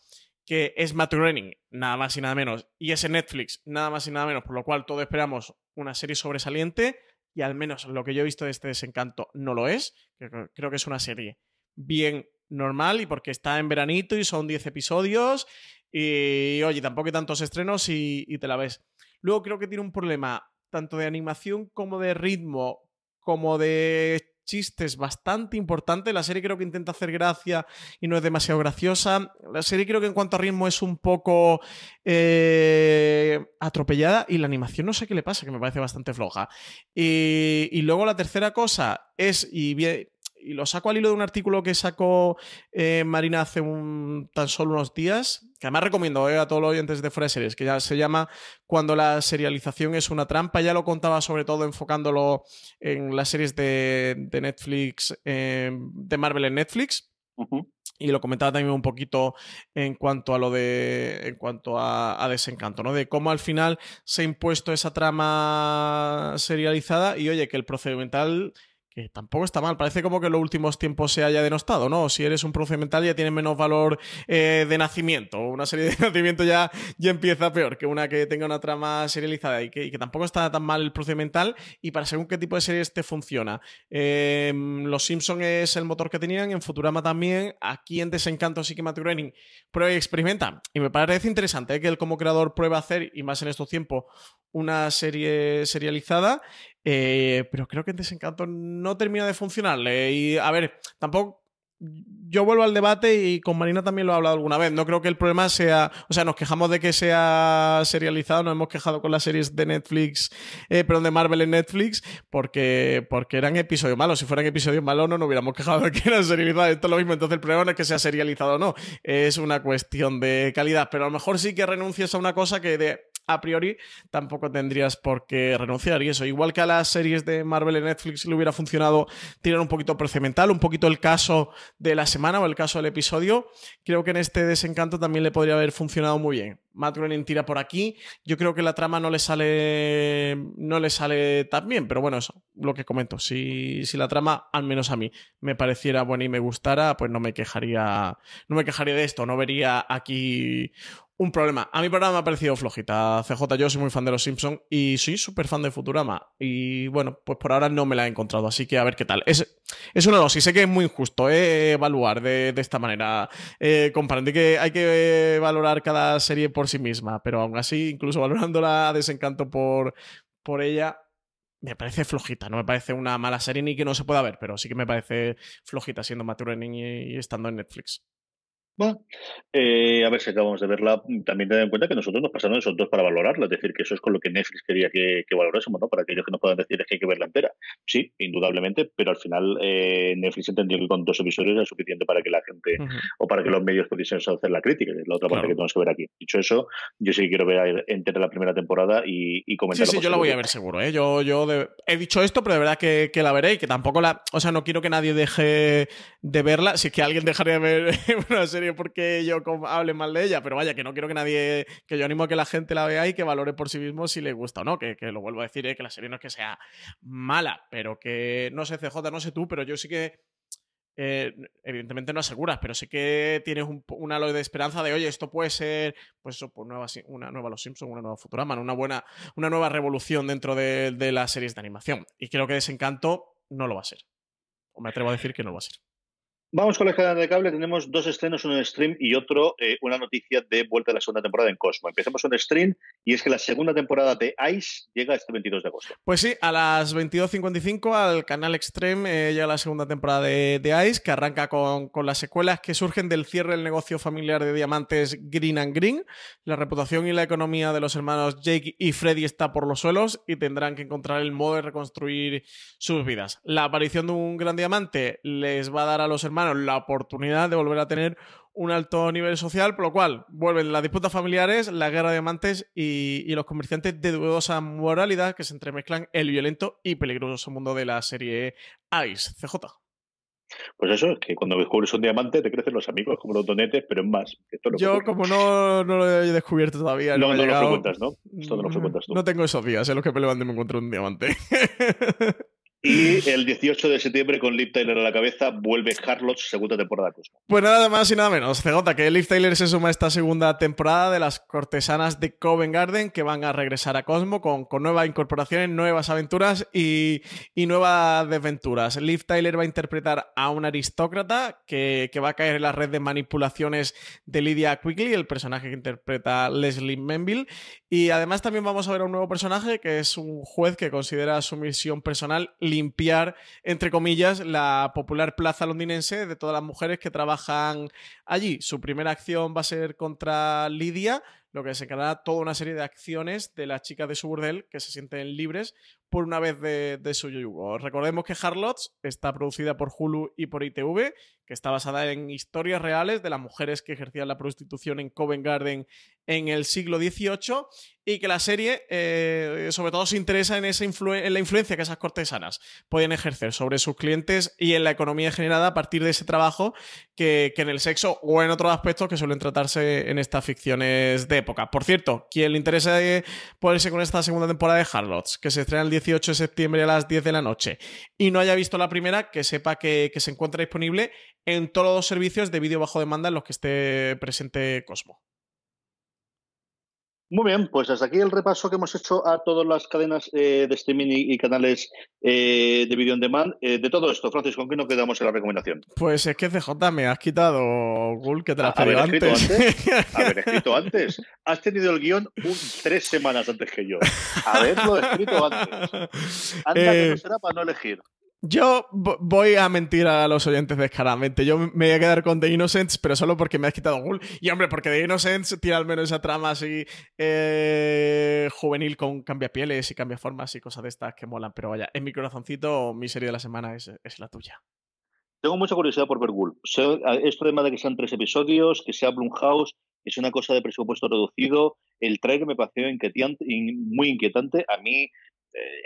que es Matt Groening, nada más y nada menos, y es en Netflix, nada más y nada menos, por lo cual todos esperamos una serie sobresaliente, y al menos lo que yo he visto de este desencanto no lo es. Creo, que es una serie bien normal y porque está en veranito y son 10 episodios, y oye, tampoco hay tantos estrenos y, y te la ves. Luego creo que tiene un problema tanto de animación como de ritmo, como de chistes bastante importante. La serie creo que intenta hacer gracia y no es demasiado graciosa. La serie creo que en cuanto a ritmo es un poco eh, atropellada y la animación no sé qué le pasa, que me parece bastante floja. Y, y luego la tercera cosa es, y, bien- y lo saco al hilo de un artículo que sacó eh, Marina hace un, tan solo unos días, que además recomiendo eh, a todos los oyentes de Fuera de Series, que ya se llama Cuando la serialización es una trampa. Ya lo contaba sobre todo enfocándolo en las series de, de Netflix, eh, de Marvel en Netflix. Y lo comentaba también un poquito en cuanto a lo de. en cuanto a, a desencanto, ¿no? De cómo al final se ha impuesto esa trama serializada y oye, que el procedimental. Que tampoco está mal, parece como que en los últimos tiempos se haya denostado, ¿no? Si eres un procedimental ya tiene menos valor eh, de nacimiento. Una serie de [LAUGHS] nacimiento ya, ya empieza peor que una que tenga una trama serializada y que, y que tampoco está tan mal el procedimental y para según qué tipo de series te funciona. Eh, Los Simpson es el motor que tenían, en Futurama también. Aquí en Desencanto sí que Matt Groening prueba y experimenta. Y me parece interesante ¿eh? que él como creador prueba a hacer, y más en estos tiempos, una serie serializada. Eh, pero creo que en Desencanto no termina de funcionarle. Y a ver, tampoco. Yo vuelvo al debate y con Marina también lo he hablado alguna vez. No creo que el problema sea. O sea, nos quejamos de que sea serializado, nos hemos quejado con las series de Netflix, eh, perdón, de Marvel en Netflix, porque, porque eran episodios malos. Si fueran episodios malos, no nos hubiéramos quejado de que eran serializados. Esto es lo mismo. Entonces, el problema no es que sea serializado o no. Es una cuestión de calidad. Pero a lo mejor sí que renuncias a una cosa que de a priori tampoco tendrías por qué renunciar. Y eso, igual que a las series de Marvel en Netflix le hubiera funcionado tirar un poquito procedimental, un poquito el caso de la semana o el caso del episodio, creo que en este desencanto también le podría haber funcionado muy bien. Matt Groening tira por aquí. Yo creo que la trama no le sale. no le sale tan bien, pero bueno, eso, lo que comento. Si, si la trama, al menos a mí, me pareciera buena y me gustara, pues no me quejaría. No me quejaría de esto. No vería aquí un problema. A mi programa me ha parecido flojita. CJ, yo soy muy fan de los Simpsons y soy súper fan de Futurama. Y bueno, pues por ahora no me la he encontrado, así que a ver qué tal. Es, es una dosis, sé que es muy injusto eh, evaluar de, de esta manera. Eh, comprendí que hay que eh, valorar cada serie por sí misma, pero aún así, incluso valorándola a desencanto por, por ella, me parece flojita, no me parece una mala serie ni que no se pueda ver, pero sí que me parece flojita siendo y, y estando en Netflix. Bueno, eh, a ver si acabamos de verla. También ten en cuenta que nosotros nos pasaron esos dos para valorarla, es decir, que eso es con lo que Netflix quería que, valorásemos, ¿no? Para aquellos que no puedan decir es que hay que verla entera. Sí, indudablemente, pero al final eh, Netflix entendió que con dos episodios es suficiente para que la gente o para que los medios pudiesen hacer la crítica, que es la otra parte que tenemos que ver aquí. Dicho eso, yo sí que quiero ver entera la primera temporada y, y comentar. Sí, sí, yo la voy a ver seguro, ¿eh? Yo, yo he dicho esto, pero de verdad que, que, la veré y que tampoco la. O sea, no quiero que nadie deje de verla. Si es que alguien dejaría de ver [LAUGHS] una serie porque yo hable mal de ella, pero vaya, que no quiero que nadie, que yo animo a que la gente la vea y que valore por sí mismo si le gusta o no, que, lo vuelvo a decir, ¿eh? que la serie no es que sea mala, pero que, no sé, CJ, no sé tú, pero yo sí que eh, evidentemente no aseguras, pero sí que tienes un, un, de esperanza de, oye, esto puede ser, pues eso, pues una nueva Los Simpsons, una nueva Futurama, una buena, una nueva revolución dentro de, de las series de animación. Y creo que Desencanto no lo va a ser. O me atrevo a decir que no lo va a ser. Vamos con la cadena de cable. Tenemos dos estrenos, uno en stream y otro, eh, una noticia de vuelta a la segunda temporada en Cosmo. Empecemos con stream y es que la segunda temporada de Ice llega este 22 de agosto. Pues sí, a las 22.55 al canal Extreme eh, llega la segunda temporada de, Ice, que arranca con, con, las secuelas que surgen del cierre del negocio familiar de diamantes Green and Green. La reputación y la economía de los hermanos Jake y Freddy está por los suelos y tendrán que encontrar el modo de reconstruir sus vidas. La aparición de un gran diamante les va a dar a los hermanos la oportunidad de volver a tener un alto nivel social, por lo cual vuelven las disputas familiares, la guerra de amantes y, los comerciantes de dudosa moralidad que se entremezclan el violento y peligroso mundo de la serie Ice. CJ. Pues eso, es que cuando descubres un diamante te crecen los amigos como los donetes, pero en más. Yo, como no, lo he descubierto todavía. No, no, lo frecuentas, ¿no? Esto no lo frecuentas tú. No tengo esos días en los que me levanto y me encuentro un diamante. [LAUGHS] Y [LAUGHS] el 18 de septiembre, con Liv Tyler a la cabeza, vuelve Harlot, segunda temporada Cosmo. Pues nada más y nada menos, CJ, que Liv Tyler se suma a esta segunda temporada de las cortesanas de Covent Garden que van a regresar a Cosmo con, con nuevas incorporaciones, nuevas aventuras y, y, nuevas desventuras. Liv Tyler va a interpretar a un aristócrata que, que, va a caer en la red de manipulaciones de Lydia Quigley, el personaje que interpreta Leslie Menville. Y además también vamos a ver a un nuevo personaje que es un juez que considera su misión personal limpiar, entre comillas, la popular plaza londinense de todas las mujeres que trabajan allí. Su primera acción va a ser contra Lidia, lo que desencadenará toda una serie de acciones de las chicas de su burdel que se sienten libres por una vez de, su yugo. Recordemos que Harlots está producida por Hulu y por ITV, que está basada en historias reales de las mujeres que ejercían la prostitución en Covent Garden en el siglo XVIII y que la serie eh, sobre todo se interesa en, esa en la influencia que esas cortesanas pueden ejercer sobre sus clientes y en la economía generada a partir de ese trabajo que, que en el sexo o en otros aspectos que suelen tratarse en estas ficciones de época. Por cierto, quien le interesa ponerse con esta segunda temporada de Harlots, que se estrena el 18 de septiembre a las 10 de la noche, y no haya visto la primera, que sepa que, que se encuentra disponible en todos los servicios de vídeo bajo demanda en los que esté presente Cosmo. Muy bien, pues hasta aquí el repaso que hemos hecho a todas las cadenas eh, de streaming y, canales eh, de video on demand. Eh, de todo esto, Francis, ¿con qué nos quedamos en la recomendación? Pues es que CJ me has quitado, Gul, que te las pedí antes. antes. [LAUGHS] Haber escrito antes. Has tenido el guion un, tres semanas antes que yo. Haberlo escrito antes. Anda, que no será para no elegir. Yo voy a mentir a los oyentes descaradamente. Yo me voy a quedar con The Innocents, pero solo porque me has quitado Ghoul. Y hombre, porque The Innocents tiene al menos esa trama así eh, juvenil con cambiapieles y cambiaformas y cosas de estas que molan. Pero vaya, en mi corazoncito, mi serie de la semana es, la tuya. Tengo mucha curiosidad por ver Ghoul. Esto más de que sean tres episodios, que sea Blumhouse, es una cosa de presupuesto reducido. El trailer me pareció muy inquietante. A mí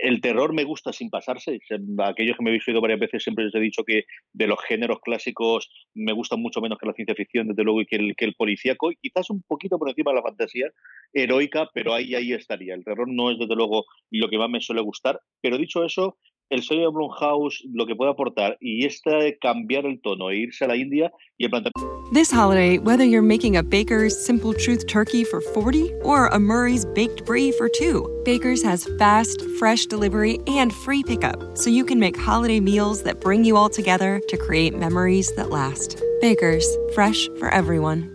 el terror me gusta sin pasarse. Aquellos que me habéis oído varias veces siempre les he dicho que de los géneros clásicos me gustan mucho menos que la ciencia ficción, desde luego, y que el, que el policíaco, quizás un poquito por encima de la fantasía heroica, pero ahí, ahí estaría. El terror no es, desde luego, lo que más me suele gustar. Pero dicho eso, el sello de Blumhouse lo que puede aportar y este cambiar el tono e irse a la India y el. This holiday, whether you're making a Baker's Simple Truth turkey for 40 or a Murray's baked brie for 2, Baker's has fast, fresh delivery and free pickup so you can make holiday meals that bring you all together to create memories that last. Baker's, fresh for everyone.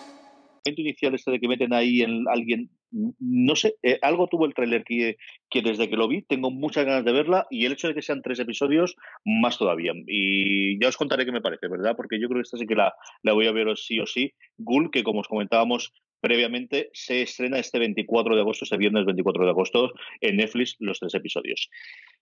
momento inicial este de que meten ahí en alguien, no sé, eh, algo tuvo el tráiler que, que desde que lo vi tengo muchas ganas de verla y el hecho de que sean tres episodios, más todavía. Y ya os contaré qué me parece, ¿verdad? Porque yo creo que esta sí que la, la voy a ver sí o sí. Ghoul, que como os comentábamos previamente, se estrena este 24 de agosto, este viernes 24 de agosto, en Netflix, los tres episodios.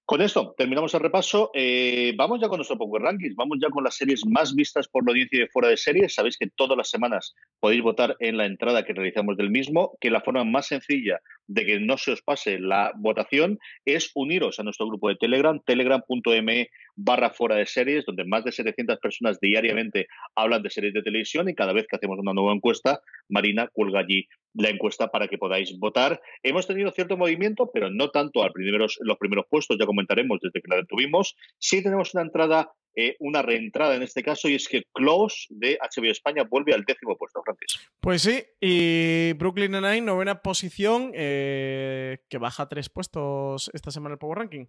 Con esto terminamos el repaso. Eh, vamos ya con nuestro Power Rankings. Vamos ya con las series más vistas por la audiencia de fuera de series. Sabéis que todas las semanas podéis votar en la entrada que realizamos del mismo, que la forma más sencilla de que no se os pase la votación es uniros a nuestro grupo de Telegram, telegram.me barra fuera de series, donde más de 700 personas diariamente hablan de series de televisión y cada vez que hacemos una nueva encuesta, Marina cuelga allí la encuesta para que podáis votar. Hemos tenido cierto movimiento, pero no tanto al primeros, los primeros puestos, ya comentaremos desde que la detuvimos. Sí tenemos una entrada, eh, una reentrada en este caso, y es que Close de HBO España vuelve al décimo puesto, Francis. Pues sí, y Brooklyn Nine, novena posición, eh, que baja tres puestos esta semana el Power Ranking.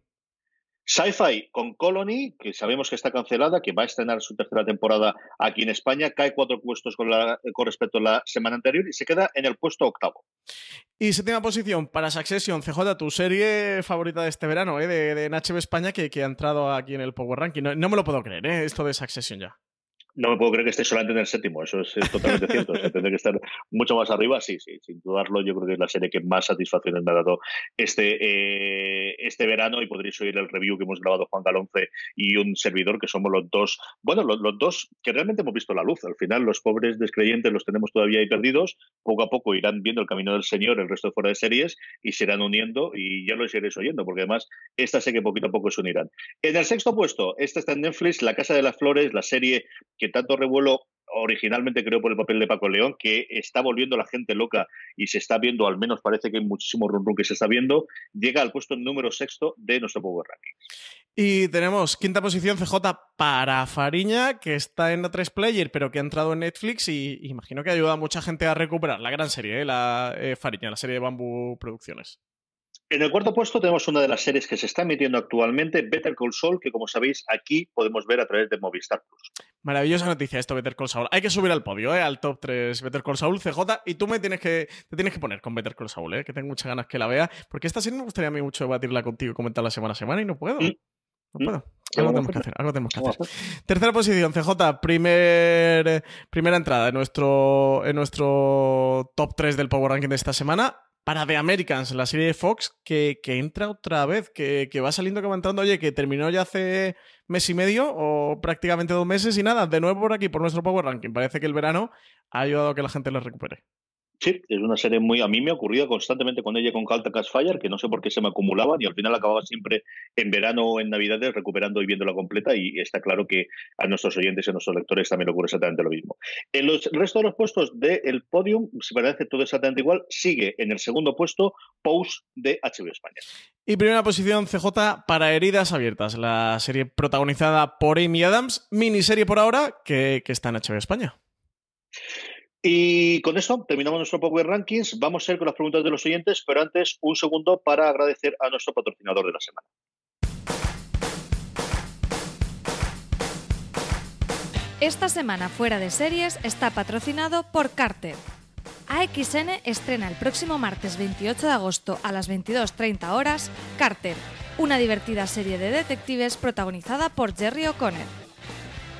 Sci-Fi con Colony, que sabemos que está cancelada, que va a estrenar su tercera temporada aquí en España, cae cuatro puestos con, respecto a la semana anterior y se queda en el puesto octavo. Y séptima posición para Succession, CJ, tu serie favorita de este verano, ¿eh? de, de HBO España, que, ha entrado aquí en el Power Ranking. No, me lo puedo creer, ¿eh? esto de Succession ya. No me puedo creer que esté solamente en el séptimo, eso es, totalmente [LAUGHS] cierto. tendría que estar mucho más arriba, sí, sí, sin dudarlo. Yo creo que es la serie que más satisfacciones me ha dado este, eh, este verano y podréis oír el review que hemos grabado Juan Galonce y un servidor, que somos los dos, bueno, los, dos que realmente hemos visto la luz. Al final, los pobres descreyentes los tenemos todavía ahí perdidos. Poco a poco irán viendo el camino del Señor, el resto de fuera de series, y se irán uniendo y ya lo iréis oyendo, porque además esta sé que poquito a poco se unirán. En el sexto puesto, este está en Netflix, La Casa de las Flores, la serie que tanto revuelo originalmente creo por el papel de Paco León, que está volviendo la gente loca y se está viendo, al menos parece que hay muchísimo rum, que se está viendo, llega al puesto número sexto de nuestro Power Ranking. Y tenemos quinta posición CJ para Fariña, que está en A3 Player, pero que ha entrado en Netflix y imagino que ayuda a mucha gente a recuperar la gran serie, ¿eh? la eh, Fariña, la serie de Bamboo Producciones. En el cuarto puesto tenemos una de las series que se está emitiendo actualmente, Better Call Saul, que como sabéis aquí podemos ver a través de Movistar Plus. Maravillosa noticia esto, Better Call Saul. Hay que subir al podio, ¿eh? al top 3 Better Call Saul, CJ, y tú me tienes que, te tienes que poner con Better Call Saul, ¿eh? que tengo muchas ganas que la vea, porque esta serie me gustaría a mí mucho debatirla contigo y comentarla semana a semana y no puedo. Mm. No puedo. Mm. Algo tenemos que hacer, algo tenemos que hacer. Tercera posición, CJ, primer, primera entrada en nuestro, en nuestro top 3 del Power Ranking de esta semana para The Americans, la serie de Fox, que, entra otra vez, que, que, va saliendo, que va entrando, oye, que terminó ya hace mes y medio o prácticamente dos meses y nada, de nuevo por aquí, por nuestro Power Ranking. Parece que el verano ha ayudado a que la gente lo recupere. Sí, es una serie muy. A mí me ocurría constantemente con ella con Calta Cash Fire, que no sé por qué se me acumulaban y al final acababa siempre en verano o en Navidades recuperando y viéndola completa. Y está claro que a nuestros oyentes y a nuestros lectores también le ocurre exactamente lo mismo. En los el resto de los puestos del podium, si parece todo exactamente igual, sigue en el segundo puesto Pose de HBO España. Y primera posición CJ para Heridas Abiertas, la serie protagonizada por Amy Adams, miniserie por ahora que, que está en HBO España. Y con eso terminamos nuestro Power Rankings. Vamos a ir con las preguntas de los oyentes, pero antes un segundo para agradecer a nuestro patrocinador de la semana. Esta semana fuera de series está patrocinado por Carter. AXN estrena el próximo martes 28 de agosto a las 22.30 horas Carter, una divertida serie de detectives protagonizada por Jerry O'Connor.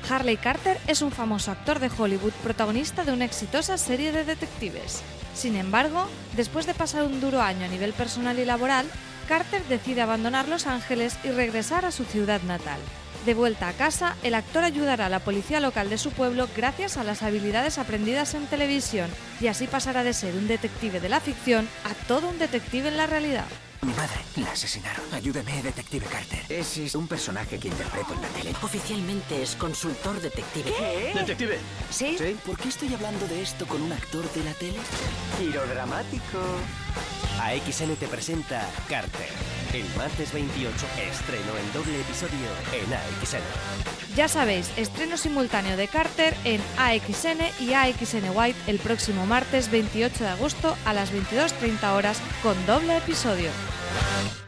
Harley Carter es un famoso actor de Hollywood protagonista de una exitosa serie de detectives. Sin embargo, después de pasar un duro año a nivel personal y laboral, Carter decide abandonar Los Ángeles y regresar a su ciudad natal. De vuelta a casa, el actor ayudará a la policía local de su pueblo gracias a las habilidades aprendidas en televisión y así pasará de ser un detective de la ficción a todo un detective en la realidad. Mi madre la asesinaron. Ayúdeme, detective Carter. Ese es un personaje que interpreto en la tele. Oficialmente es consultor detective. ¿Qué? ¿Detective? ¿Sí? ¿Sí? ¿Por qué estoy hablando de esto con un actor de la tele? Giro dramático. AXN te presenta Carter. El martes 28 estreno en doble episodio en AXN. Ya sabéis, estreno simultáneo de Carter en AXN y AXN White el próximo martes 28 de agosto a las 22.30 horas con doble episodio. Bye.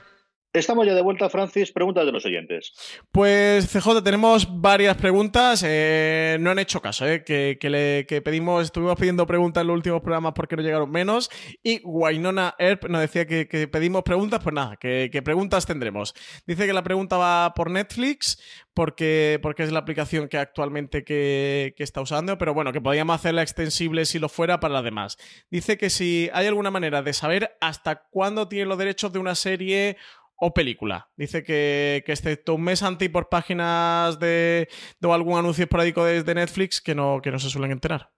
Estamos ya de vuelta, Francis. Preguntas de los oyentes. Pues CJ, tenemos varias preguntas. Eh, no han hecho caso, eh, que, le, pedimos, estuvimos pidiendo preguntas en los últimos programas porque no llegaron menos. Y Wainona Erp nos decía que, pedimos preguntas, pues nada, que, preguntas tendremos. Dice que la pregunta va por Netflix, porque, es la aplicación que actualmente que, está usando, pero bueno, que podríamos hacerla extensible si lo fuera para las demás. Dice que si hay alguna manera de saber hasta cuándo tiene los derechos de una serie o película. Dice que, que excepto un mes antes y por páginas de, de algún anuncio esporádico de, de, Netflix que no, que no se suelen enterar.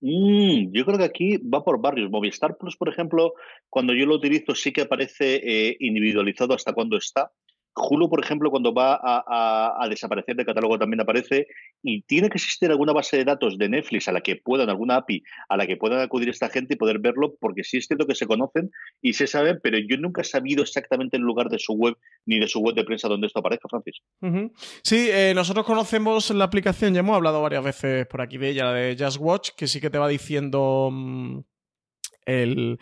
Mm, yo creo que aquí va por barrios. Movistar Plus, por ejemplo, cuando yo lo utilizo sí que aparece eh, individualizado hasta cuándo está. Hulu, por ejemplo, cuando va a, desaparecer del catálogo también aparece y tiene que existir alguna base de datos de Netflix a la que puedan, alguna API a la que puedan acudir esta gente y poder verlo, porque sí es cierto que se conocen y se saben, pero yo nunca he sabido exactamente el lugar de su web ni de su web de prensa donde esto aparezca, Francis. Sí, eh, nosotros conocemos la aplicación, ya hemos hablado varias veces por aquí de ella, la de Just Watch, que sí que te va diciendo... Mmm el,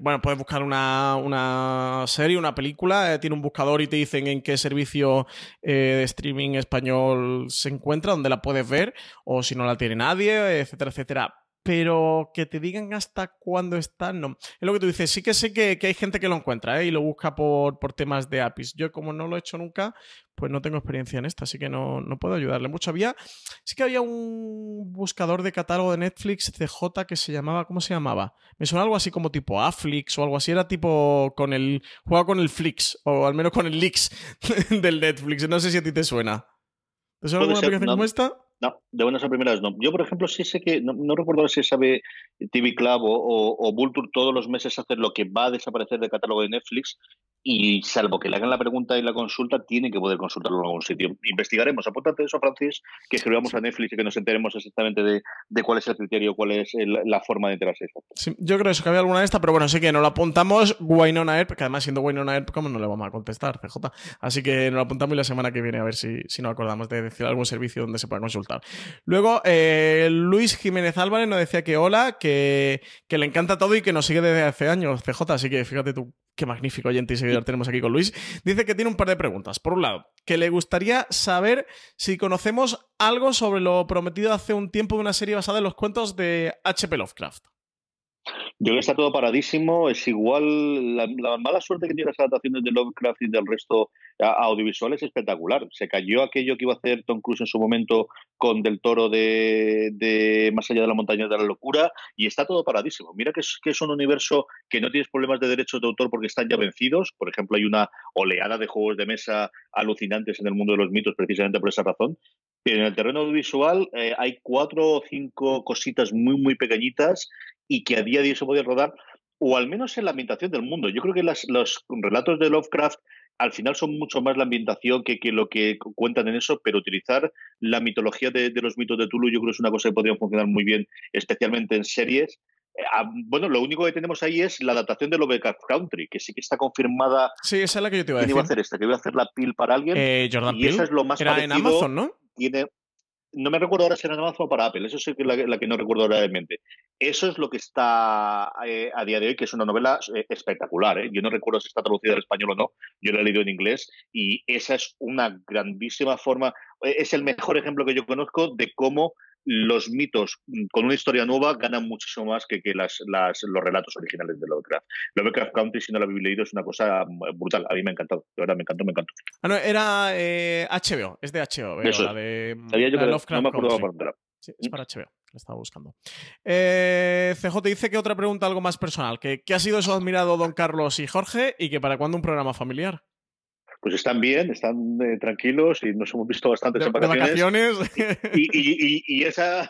bueno, puedes buscar una, una serie, una película, eh, tiene un buscador y te dicen en qué servicio eh, de streaming español se encuentra, donde la puedes ver, o si no la tiene nadie, etcétera, etcétera. Pero que te digan hasta cuándo está, no. Es lo que tú dices, sí que sé que, que hay gente que lo encuentra ¿eh? y lo busca por, por temas de APIs. Yo, como no lo he hecho nunca, pues no tengo experiencia en esta, así que no, no puedo ayudarle mucho. Había, sí que había un buscador de catálogo de Netflix CJ que se llamaba, ¿cómo se llamaba? Me suena algo así como tipo Aflix o algo así, era tipo con el, jugaba con el Flix, o al menos con el Lix [LAUGHS] del Netflix, no sé si a ti te suena. ¿Te suena alguna aplicación como esta? No, de buenas a primeras no. Yo, por ejemplo, sí sé que, no, recuerdo si sabe TV Club o, o, o Vulture todos los meses hacer lo que va a desaparecer del catálogo de Netflix y salvo que le hagan la pregunta y la consulta, tiene que poder consultarlo en algún sitio. Investigaremos, apúntate eso, Francis, que escribamos a Netflix y que nos enteremos exactamente de, de cuál es el criterio, cuál es el, la forma de enterarse. Sí, yo creo eso, que había alguna de esta, pero bueno, sí que nos lo apuntamos, Wynonna Earp, que además siendo Wynonna Earp, ¿cómo no le vamos a contestar, CJ? Así que nos lo apuntamos y la semana que viene a ver si, si nos acordamos de decir algún servicio donde se pueda consultar. Luego, eh, Luis Jiménez Álvarez nos decía que hola, que, que le encanta todo y que nos sigue desde hace años, CJ, así que fíjate tú qué magnífico oyente y seguidor tenemos aquí con Luis. Dice que tiene un par de preguntas. Por un lado, que le gustaría saber si conocemos algo sobre lo prometido hace un tiempo de una serie basada en los cuentos de H.P. Lovecraft. Yo creo que está todo paradísimo. Es igual. La, la, mala suerte que tiene las adaptaciones de Lovecraft y del resto audiovisual es espectacular. Se cayó aquello que iba a hacer Tom Cruise en su momento con Del Toro de, de Más allá de la montaña de la locura y está todo paradísimo. Mira que es, que es un universo que no tienes problemas de derechos de autor porque están ya vencidos. Por ejemplo, hay una oleada de juegos de mesa alucinantes en el mundo de los mitos precisamente por esa razón. Pero en el terreno audiovisual eh, hay cuatro o cinco cositas muy, muy pequeñitas y que a día de hoy se puede rodar, o al menos en la ambientación del mundo. Yo creo que las, los relatos de Lovecraft al final son mucho más la ambientación que, que, lo que cuentan en eso, pero utilizar la mitología de, de, los mitos de Tulu yo creo que es una cosa que podría funcionar muy bien, especialmente en series. Eh, bueno, lo único que tenemos ahí es la adaptación de Lovecraft Country, que sí que está confirmada. Sí, esa es la que yo te iba a decir. iba a hacer esta? Que iba a hacer la pil para alguien. Eh, Jordan y Peele. esa es lo más Era parecido. en Amazon, ¿no? Tiene, no me recuerdo ahora si era Amazon o para Apple, eso es la, que no recuerdo realmente. Eso es lo que está eh, a día de hoy, que es una novela eh, espectacular. ¿eh? Yo no recuerdo si está traducida al español o no, yo la he leído en inglés y esa es una grandísima forma, es el mejor ejemplo que yo conozco de cómo los mitos con una historia nueva ganan muchísimo más que, que las, las, los relatos originales de Lovecraft. Lovecraft Country, si no lo habéis leído, es una cosa brutal. A mí me ha encantado. De verdad, me encantó, me encantó. Ah, no, era eh, HBO, es de HBO. Eso la de, Sabía yo la que Lovecraft no me acordaba Country. para Sí, es para HBO, lo estaba buscando. Eh, CJ dice que otra pregunta algo más personal. Que, ¿Qué ha sido eso admirado don Carlos y Jorge? Y que para cuándo un programa familiar. Pues están bien, están eh, tranquilos y nos hemos visto bastantes de, en vacaciones. De vacaciones. Y, y, y, y, esa,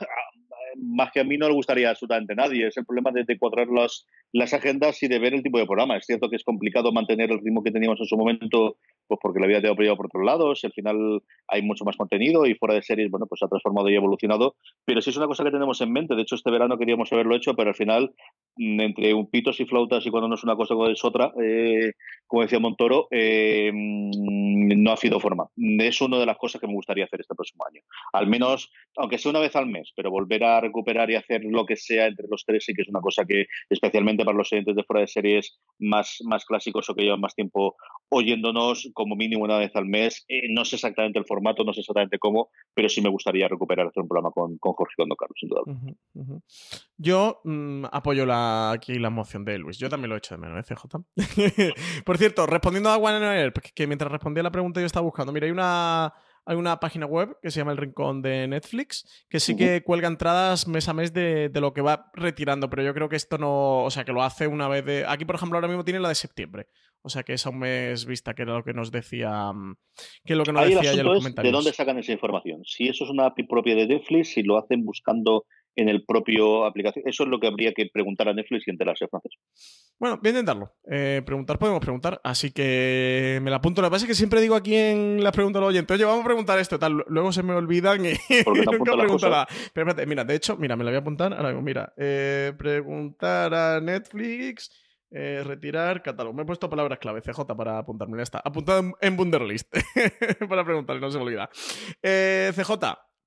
más que a mí no le gustaría absolutamente a nadie, es el problema de, de cuadrar los, las agendas y de ver el tipo de programa. Es cierto que es complicado mantener el ritmo que teníamos en su momento, pues porque la vida te ha prioridad por otros lados, al final hay mucho más contenido y fuera de series, bueno, pues se ha transformado y evolucionado, pero sí es una cosa que tenemos en mente. De hecho, este verano queríamos haberlo hecho, pero al final, mm, entre un pitos y flautas y cuando no es una cosa, cuando es otra, eh, como decía Montoro, eh, mm, no ha sido forma. Es una de las cosas que me gustaría hacer este próximo año. Al menos, aunque sea una vez al mes, pero volver a recuperar y hacer lo que sea entre los tres sí que es una cosa que, especialmente para los oyentes de fuera de series más, más clásicos o que llevan más tiempo oyéndonos, como mínimo una vez al mes. Eh, no sé exactamente el formato, no sé exactamente cómo, pero sí me gustaría recuperar hacer un programa con, con Jorge y con Don Carlos, sin duda. Yo mm, apoyo aquí la moción de Luis. Yo también lo he hecho de menos, ¿eh? [LAUGHS] Por cierto, respondiendo a One que mientras respondía la pregunta yo estaba buscando. Mira, hay una hay una página web que se llama El Rincón de Netflix, que sí que cuelga entradas mes a mes de, lo que va retirando, pero yo creo que esto no, o sea, que lo hace una vez de... Aquí, por ejemplo, ahora mismo tiene la de septiembre, o sea, que es a un mes vista, que era lo que nos decía, mm, que es lo que nos decía ya los comentarios. ¿De dónde sacan esa información? Si eso es una API propia de Netflix, si lo hacen buscando en el propio aplicación. Eso es lo que habría que preguntar a Netflix y enterarse, francés. Bueno, voy a intentarlo. Eh, preguntar podemos preguntar, así que me la apunto. La base es que siempre digo aquí en las preguntas de oyentes, oye, vamos a preguntar esto, tal. Luego se me olvidan y [LAUGHS] nunca pregunto la... Pero espérate, mira, de hecho, mira, me la voy a apuntar. Ahora mismo, mira, eh, preguntar a Netflix. Eh, retirar catálogo. Me he puesto palabras clave, CJ, para apuntarme. Ya está. Apuntado en Bunderlist. [LAUGHS] para preguntarle, no se me olvida. CJ,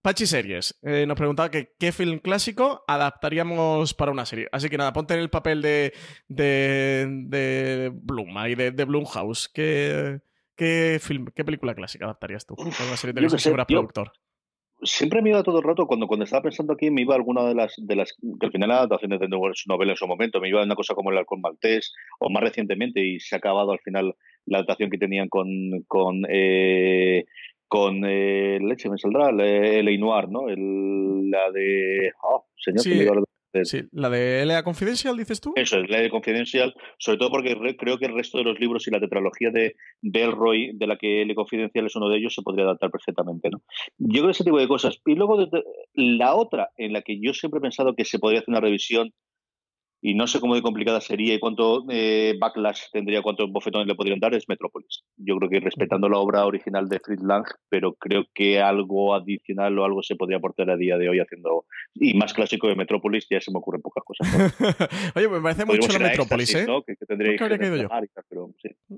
Pachi Series eh, nos preguntaba que qué film clásico adaptaríamos para una serie. Así que nada, ponte en el papel de, de, de Bloom y de, de Bloomhouse. ¿Qué, qué, film, ¿Qué película clásica adaptarías tú para una serie de televisión si productor? Siempre me iba todo el rato, cuando, cuando estaba pensando aquí, me iba alguna de las, de las que al final adaptaciones de novelas en su momento, me iba una cosa como El Halcón Maltés, o más recientemente, y se ha acabado al final la adaptación que tenían con, con eh, con eh, leche me saldrá el Noir, ¿no? El, la de oh, señor sí, sí, la de L.A. Confidencial, dices tú. Eso es, L.A. Confidencial, sobre todo porque creo que el resto de los libros y la tetralogía de Delroy, de la que L.A. Confidencial es uno de ellos, se podría adaptar perfectamente, ¿no? Yo creo ese tipo de cosas. Y luego la otra en la que yo siempre he pensado que se podría hacer una revisión y no sé cómo de complicada sería y cuánto eh, backlash tendría, cuántos bofetones le podrían dar, es Metrópolis. Yo creo que respetando la obra original de Fritz Lang, pero creo que algo adicional o algo se podría aportar a día de hoy haciendo. Y más clásico de Metrópolis, ya se me ocurren pocas cosas. [LAUGHS] Oye, me parece mucho lo de Metrópolis, ¿eh? Que, tendría que,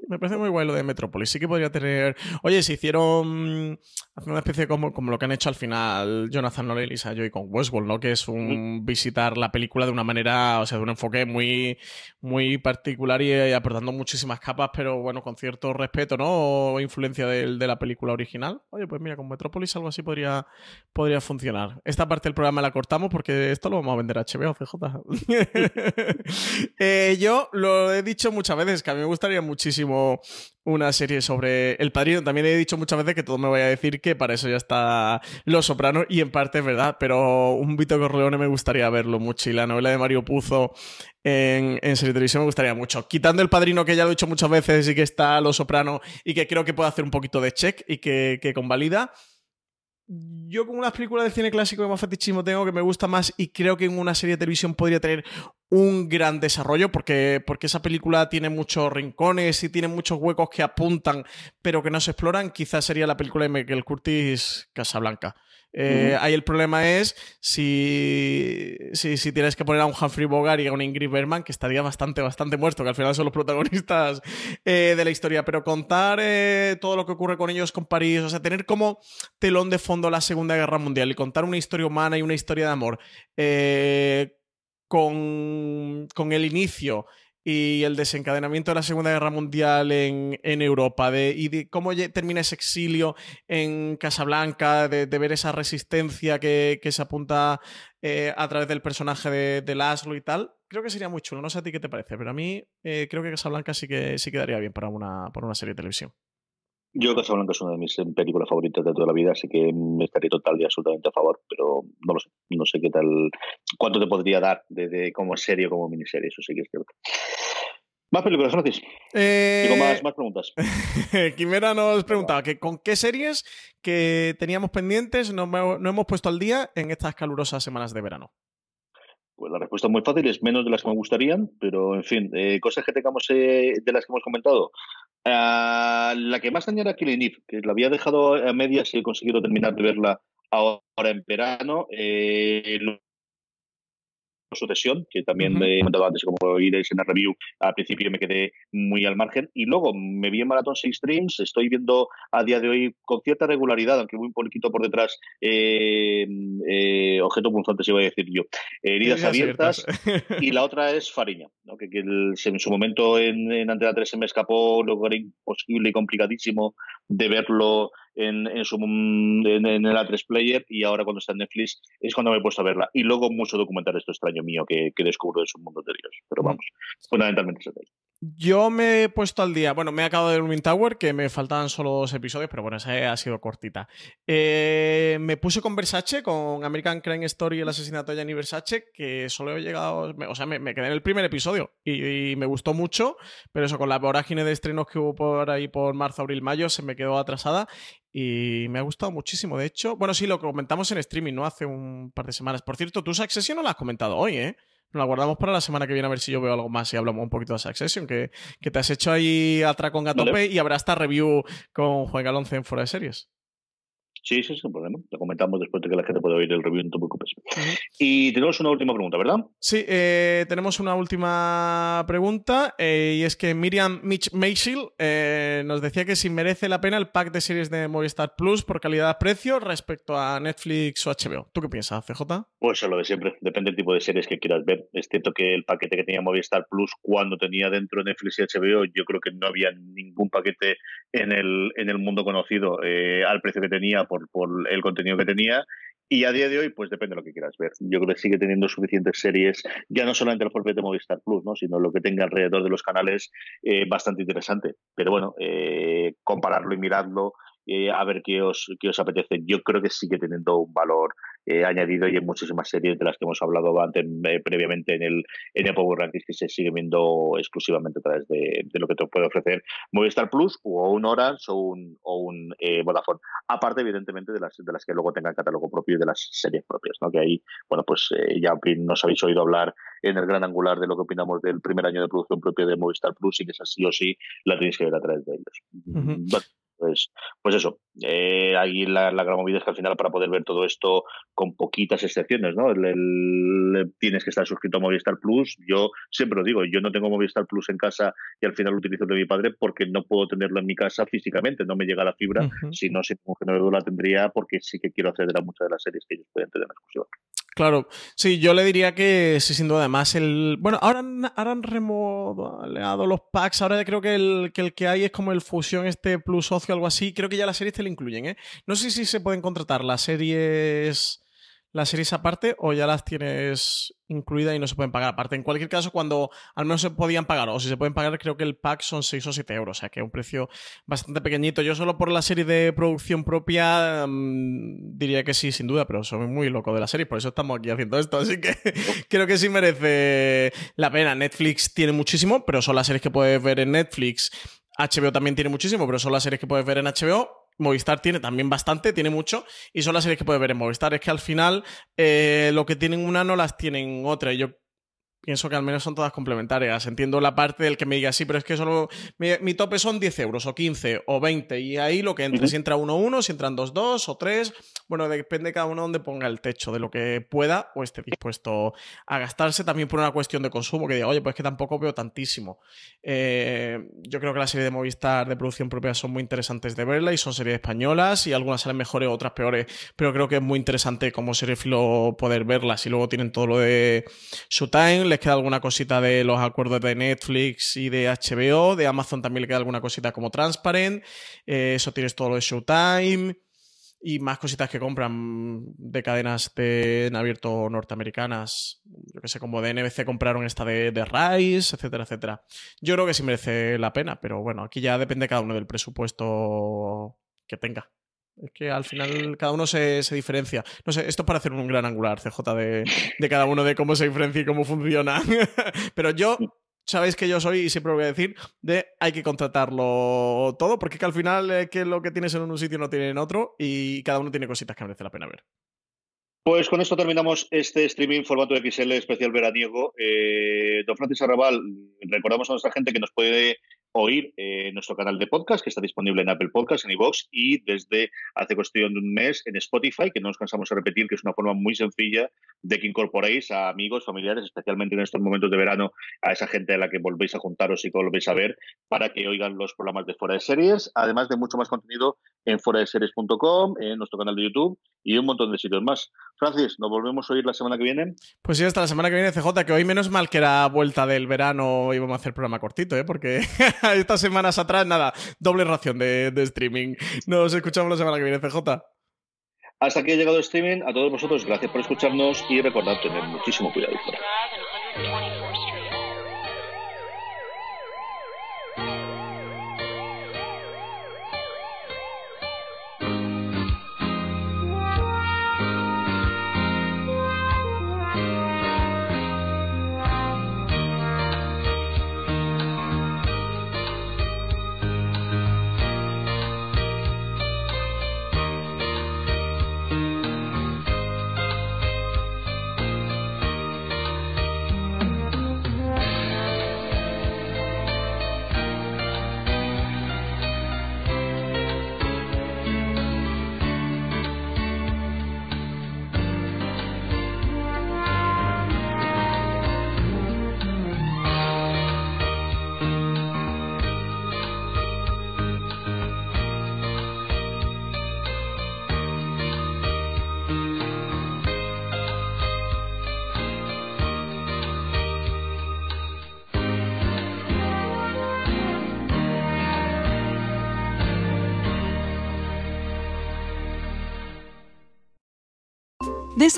Me parece muy guay lo de Metrópolis. Sí que podría tener. Oye, se hicieron. Hace una especie como, como lo que han hecho al final Jonathan Nolan y Lisa Joy con Westworld, ¿no? Que es un visitar la película de una manera, o sea, de un enfoque muy, muy particular y, aportando muchísimas capas, pero bueno, con cierto respeto, ¿no? O influencia de, de, la película original. Oye, pues mira, con Metrópolis algo así podría, podría funcionar. Esta parte del programa la cortamos porque esto lo vamos a vender a HBO, CJ. [LAUGHS] eh, yo lo he dicho muchas veces, que a mí me gustaría muchísimo una serie sobre El Padrino. También he dicho muchas veces que todo me voy a decir que para eso ya está Los Sopranos y en parte es verdad, pero un Vito Corleone me gustaría verlo mucho y la novela de Mario Puzo en, en serie televisión me gustaría mucho. Quitando El Padrino, que ya lo he dicho muchas veces y que está Los Soprano y que creo que puede hacer un poquito de check y que, que convalida yo con unas películas de cine clásico que más fetichismo tengo que me gusta más y creo que en una serie de televisión podría tener un gran desarrollo porque, porque esa película tiene muchos rincones y tiene muchos huecos que apuntan pero que no se exploran, quizás sería la película de Michael Curtis Casablanca. Eh, ahí el problema es si, si, tienes que poner a un Humphrey Bogart y a un Ingrid Bergman, que estaría bastante, bastante muerto, que al final son los protagonistas eh, de la historia. Pero contar eh, todo lo que ocurre con ellos, con París, o sea, tener como telón de fondo la Segunda Guerra Mundial y contar una historia humana y una historia de amor con, con el inicio y el desencadenamiento de la Segunda Guerra Mundial en, Europa, de, y de cómo termina ese exilio en Casablanca, de, ver esa resistencia que, se apunta eh, a través del personaje de, de, Laszlo y tal, creo que sería muy chulo. No sé a ti qué te parece, pero a mí eh, creo que Casablanca sí que, sí quedaría bien para una, para una serie de televisión. Yo Casablanca es una de mis eh, películas favoritas de toda la vida, así que me estaría total y absolutamente a favor, pero no lo sé, no sé qué tal, cuánto te podría dar de, como serie o como miniserie, eso sí que es cierto. Más películas, Francis. Eh... Digo, más, más preguntas. [LAUGHS] Quimera nos preguntaba que con qué series que teníamos pendientes no, no hemos puesto al día en estas calurosas semanas de verano. Pues la respuesta es muy fácil, es menos de las que me gustarían, pero en fin, eh, cosas que tengamos eh, de las que hemos comentado. Ah, la que más tenía era Killing Eve, que la había dejado a medias y he conseguido terminar de verla ahora en verano. Eh, Sucesión, que también me he comentado antes, como iréis en la review, al principio me quedé muy al margen. Y luego me vi en Maratón 6 Streams, estoy viendo a día de hoy con cierta regularidad, aunque muy un poquito por detrás, eh, eh, objeto punzante, se iba a decir yo, heridas abiertas. [LAUGHS] y la otra es Fariña, ¿no? que, en su momento en, en Antena 3 se me escapó, lo era imposible y complicadísimo de verlo en, en, su, en, el A3 Player y ahora cuando está en Netflix es cuando me he puesto a verla. Y luego mucho documental esto extraño mío que, que descubro de su mundo de Dios. Pero mm. vamos, fundamentalmente es el yo me he puesto al día. Bueno, me he acabado de Wind Tower, que me faltaban solo dos episodios, pero bueno, esa ha sido cortita. Eh, me puse con Versace, con American Crime Story y el asesinato de Gianni Versace, que solo he llegado. O sea, me, quedé en el primer episodio y, me gustó mucho, pero eso, con la vorágine de estrenos que hubo por ahí por marzo, abril, mayo, se me quedó atrasada y me ha gustado muchísimo. De hecho, bueno, sí, lo comentamos en streaming, ¿no? Hace un par de semanas. Por cierto, tú Succession no lo has comentado hoy, ¿eh? Nos la guardamos para la semana que viene a ver si yo veo algo más y hablamos un poquito de Succession, que, que te has hecho ahí atracón a tope y habrá esta review con Juan Galonce en Fuera de Series. Sí, sí, sin problema. Lo comentamos después de que la gente pueda oír el review, no te preocupes. Y tenemos una última pregunta, ¿verdad? Sí, eh, tenemos una última pregunta eh, y es que Miriam Mitch Mayfield eh, nos decía que si merece la pena el pack de series de Movistar Plus por calidad-precio respecto a Netflix o HBO. ¿Tú qué piensas, CJ? Pues lo de siempre. Depende del tipo de series que quieras ver. Es cierto que el paquete que tenía Movistar Plus cuando tenía dentro Netflix y HBO, yo creo que no había ningún paquete en el, en el mundo conocido al precio que tenía por el contenido que tenía. Y a día de hoy, pues depende de lo que quieras ver. Yo creo que sigue teniendo suficientes series, ya no solamente los propios de Movistar Plus, ¿no? sino lo que tenga alrededor de los canales, eh, bastante interesante. Pero bueno, eh, compararlo y mirarlo, eh, a ver qué os, qué os apetece. Yo creo que sigue teniendo un valor eh, añadido y en muchísimas series de las que hemos hablado antes, eh, previamente en el, en el Power Rankings que se sigue viendo exclusivamente a través de, lo que te puede ofrecer Movistar Plus o un Orange o un, o un Vodafone. Aparte, evidentemente, de las, de las que luego tengan catálogo propio y de las series propias, ¿no? que ahí, bueno, pues ya nos habéis oído hablar en el gran angular de lo que opinamos del primer año de producción propio de Movistar Plus y que es así o sí la tenéis que ver a través de ellos. Pues, pues eso, eh, ahí la, la, gran movida es que al final para poder ver todo esto con poquitas excepciones, ¿no? tienes que estar suscrito a Movistar Plus. Yo siempre lo digo, yo no tengo Movistar Plus en casa y al final lo utilizo de mi padre porque no puedo tenerlo en mi casa físicamente, no me llega la fibra, si no, si tengo que la tendría porque sí que quiero acceder a muchas de las series que ellos pueden tener en exclusiva. Claro, sí, yo le diría que sí, sin duda. Además, el. Bueno, ahora han, ahora han remodelado los packs. Ahora creo que el, que el que hay es como el Fusión este Plus Socio, algo así. Creo que ya las series te lo incluyen, ¿eh? No sé si se pueden contratar las series las series aparte o ya las tienes incluidas y no se pueden pagar aparte. En cualquier caso, cuando al menos se podían pagar, o si se pueden pagar, creo que el pack son 6 o 7 euros, o sea que es un precio bastante pequeñito. Yo solo por la serie de producción propia mm, diría que sí, sin duda, pero soy muy loco de la serie, por eso estamos aquí haciendo esto, así que [LAUGHS] creo que sí merece la pena. Netflix tiene muchísimo, pero son las series que puedes ver en Netflix. HBO también tiene muchísimo, pero son las series que puedes ver en HBO. Movistar tiene también bastante, tiene mucho, y son las series que puedes ver en Movistar. Es que al final eh, lo que tienen una no las tienen otra. Yo pienso que al menos son todas complementarias. Entiendo la parte del que me diga, sí, pero es que solo mi, tope son 10 euros o 15 o 20 y ahí lo que entre, si entra 1-1, si entran 2-2 o 3, bueno, depende cada uno donde ponga el techo, de lo que pueda o esté dispuesto a gastarse también por una cuestión de consumo, que diga, oye, pues que tampoco veo tantísimo. Eh, yo creo que las series de Movistar de producción propia son muy interesantes de verla y son series españolas y algunas salen mejores, otras peores, pero creo que es muy interesante como filo poder verlas y luego tienen todo lo de Showtime, les queda alguna cosita de los acuerdos de Netflix y de HBO. De Amazon también le queda alguna cosita como Transparent. Eh, eso tienes todo lo de Showtime. Y más cositas que compran de cadenas de, en abierto norteamericanas. Yo que sé, como de NBC compraron esta de, de Rise, etcétera, etcétera. Yo creo que sí merece la pena, pero bueno, aquí ya depende cada uno del presupuesto que tenga. Es que al final cada uno se, diferencia. No sé, esto es para hacer un gran angular, CJ, de, de cada uno, de cómo se diferencia y cómo funciona. [LAUGHS] Pero yo, sabéis que yo soy, y siempre lo voy a decir, de hay que contratarlo todo, porque que al final es que lo que tienes en un sitio no tiene en otro y cada uno tiene cositas que merece la pena ver. Pues con esto terminamos este streaming formato XL especial veraniego. Eh, don Francis Arrabal, recordamos a nuestra gente que nos puede oír en nuestro canal de podcast, que está disponible en Apple Podcasts, en iVoox y desde hace cuestión de un mes en Spotify, que no nos cansamos de repetir, que es una forma muy sencilla de que incorporéis a amigos, familiares, especialmente en estos momentos de verano, a esa gente a la que volvéis a juntaros y que volvéis a ver, para que oigan los programas de Fuera de Series, además de mucho más contenido en fueradeseries.com, en nuestro canal de YouTube y un montón de sitios más. Francis, ¿nos volvemos a oír la semana que viene? Pues sí, hasta la semana que viene, CJ, que hoy menos mal que era vuelta del verano íbamos a hacer programa cortito, ¿eh? porque [LAUGHS] estas semanas atrás, nada, doble ración de, streaming. Nos escuchamos la semana que viene, CJ. Hasta aquí ha llegado el streaming. A todos vosotros, gracias por escucharnos y recordad tener muchísimo cuidado.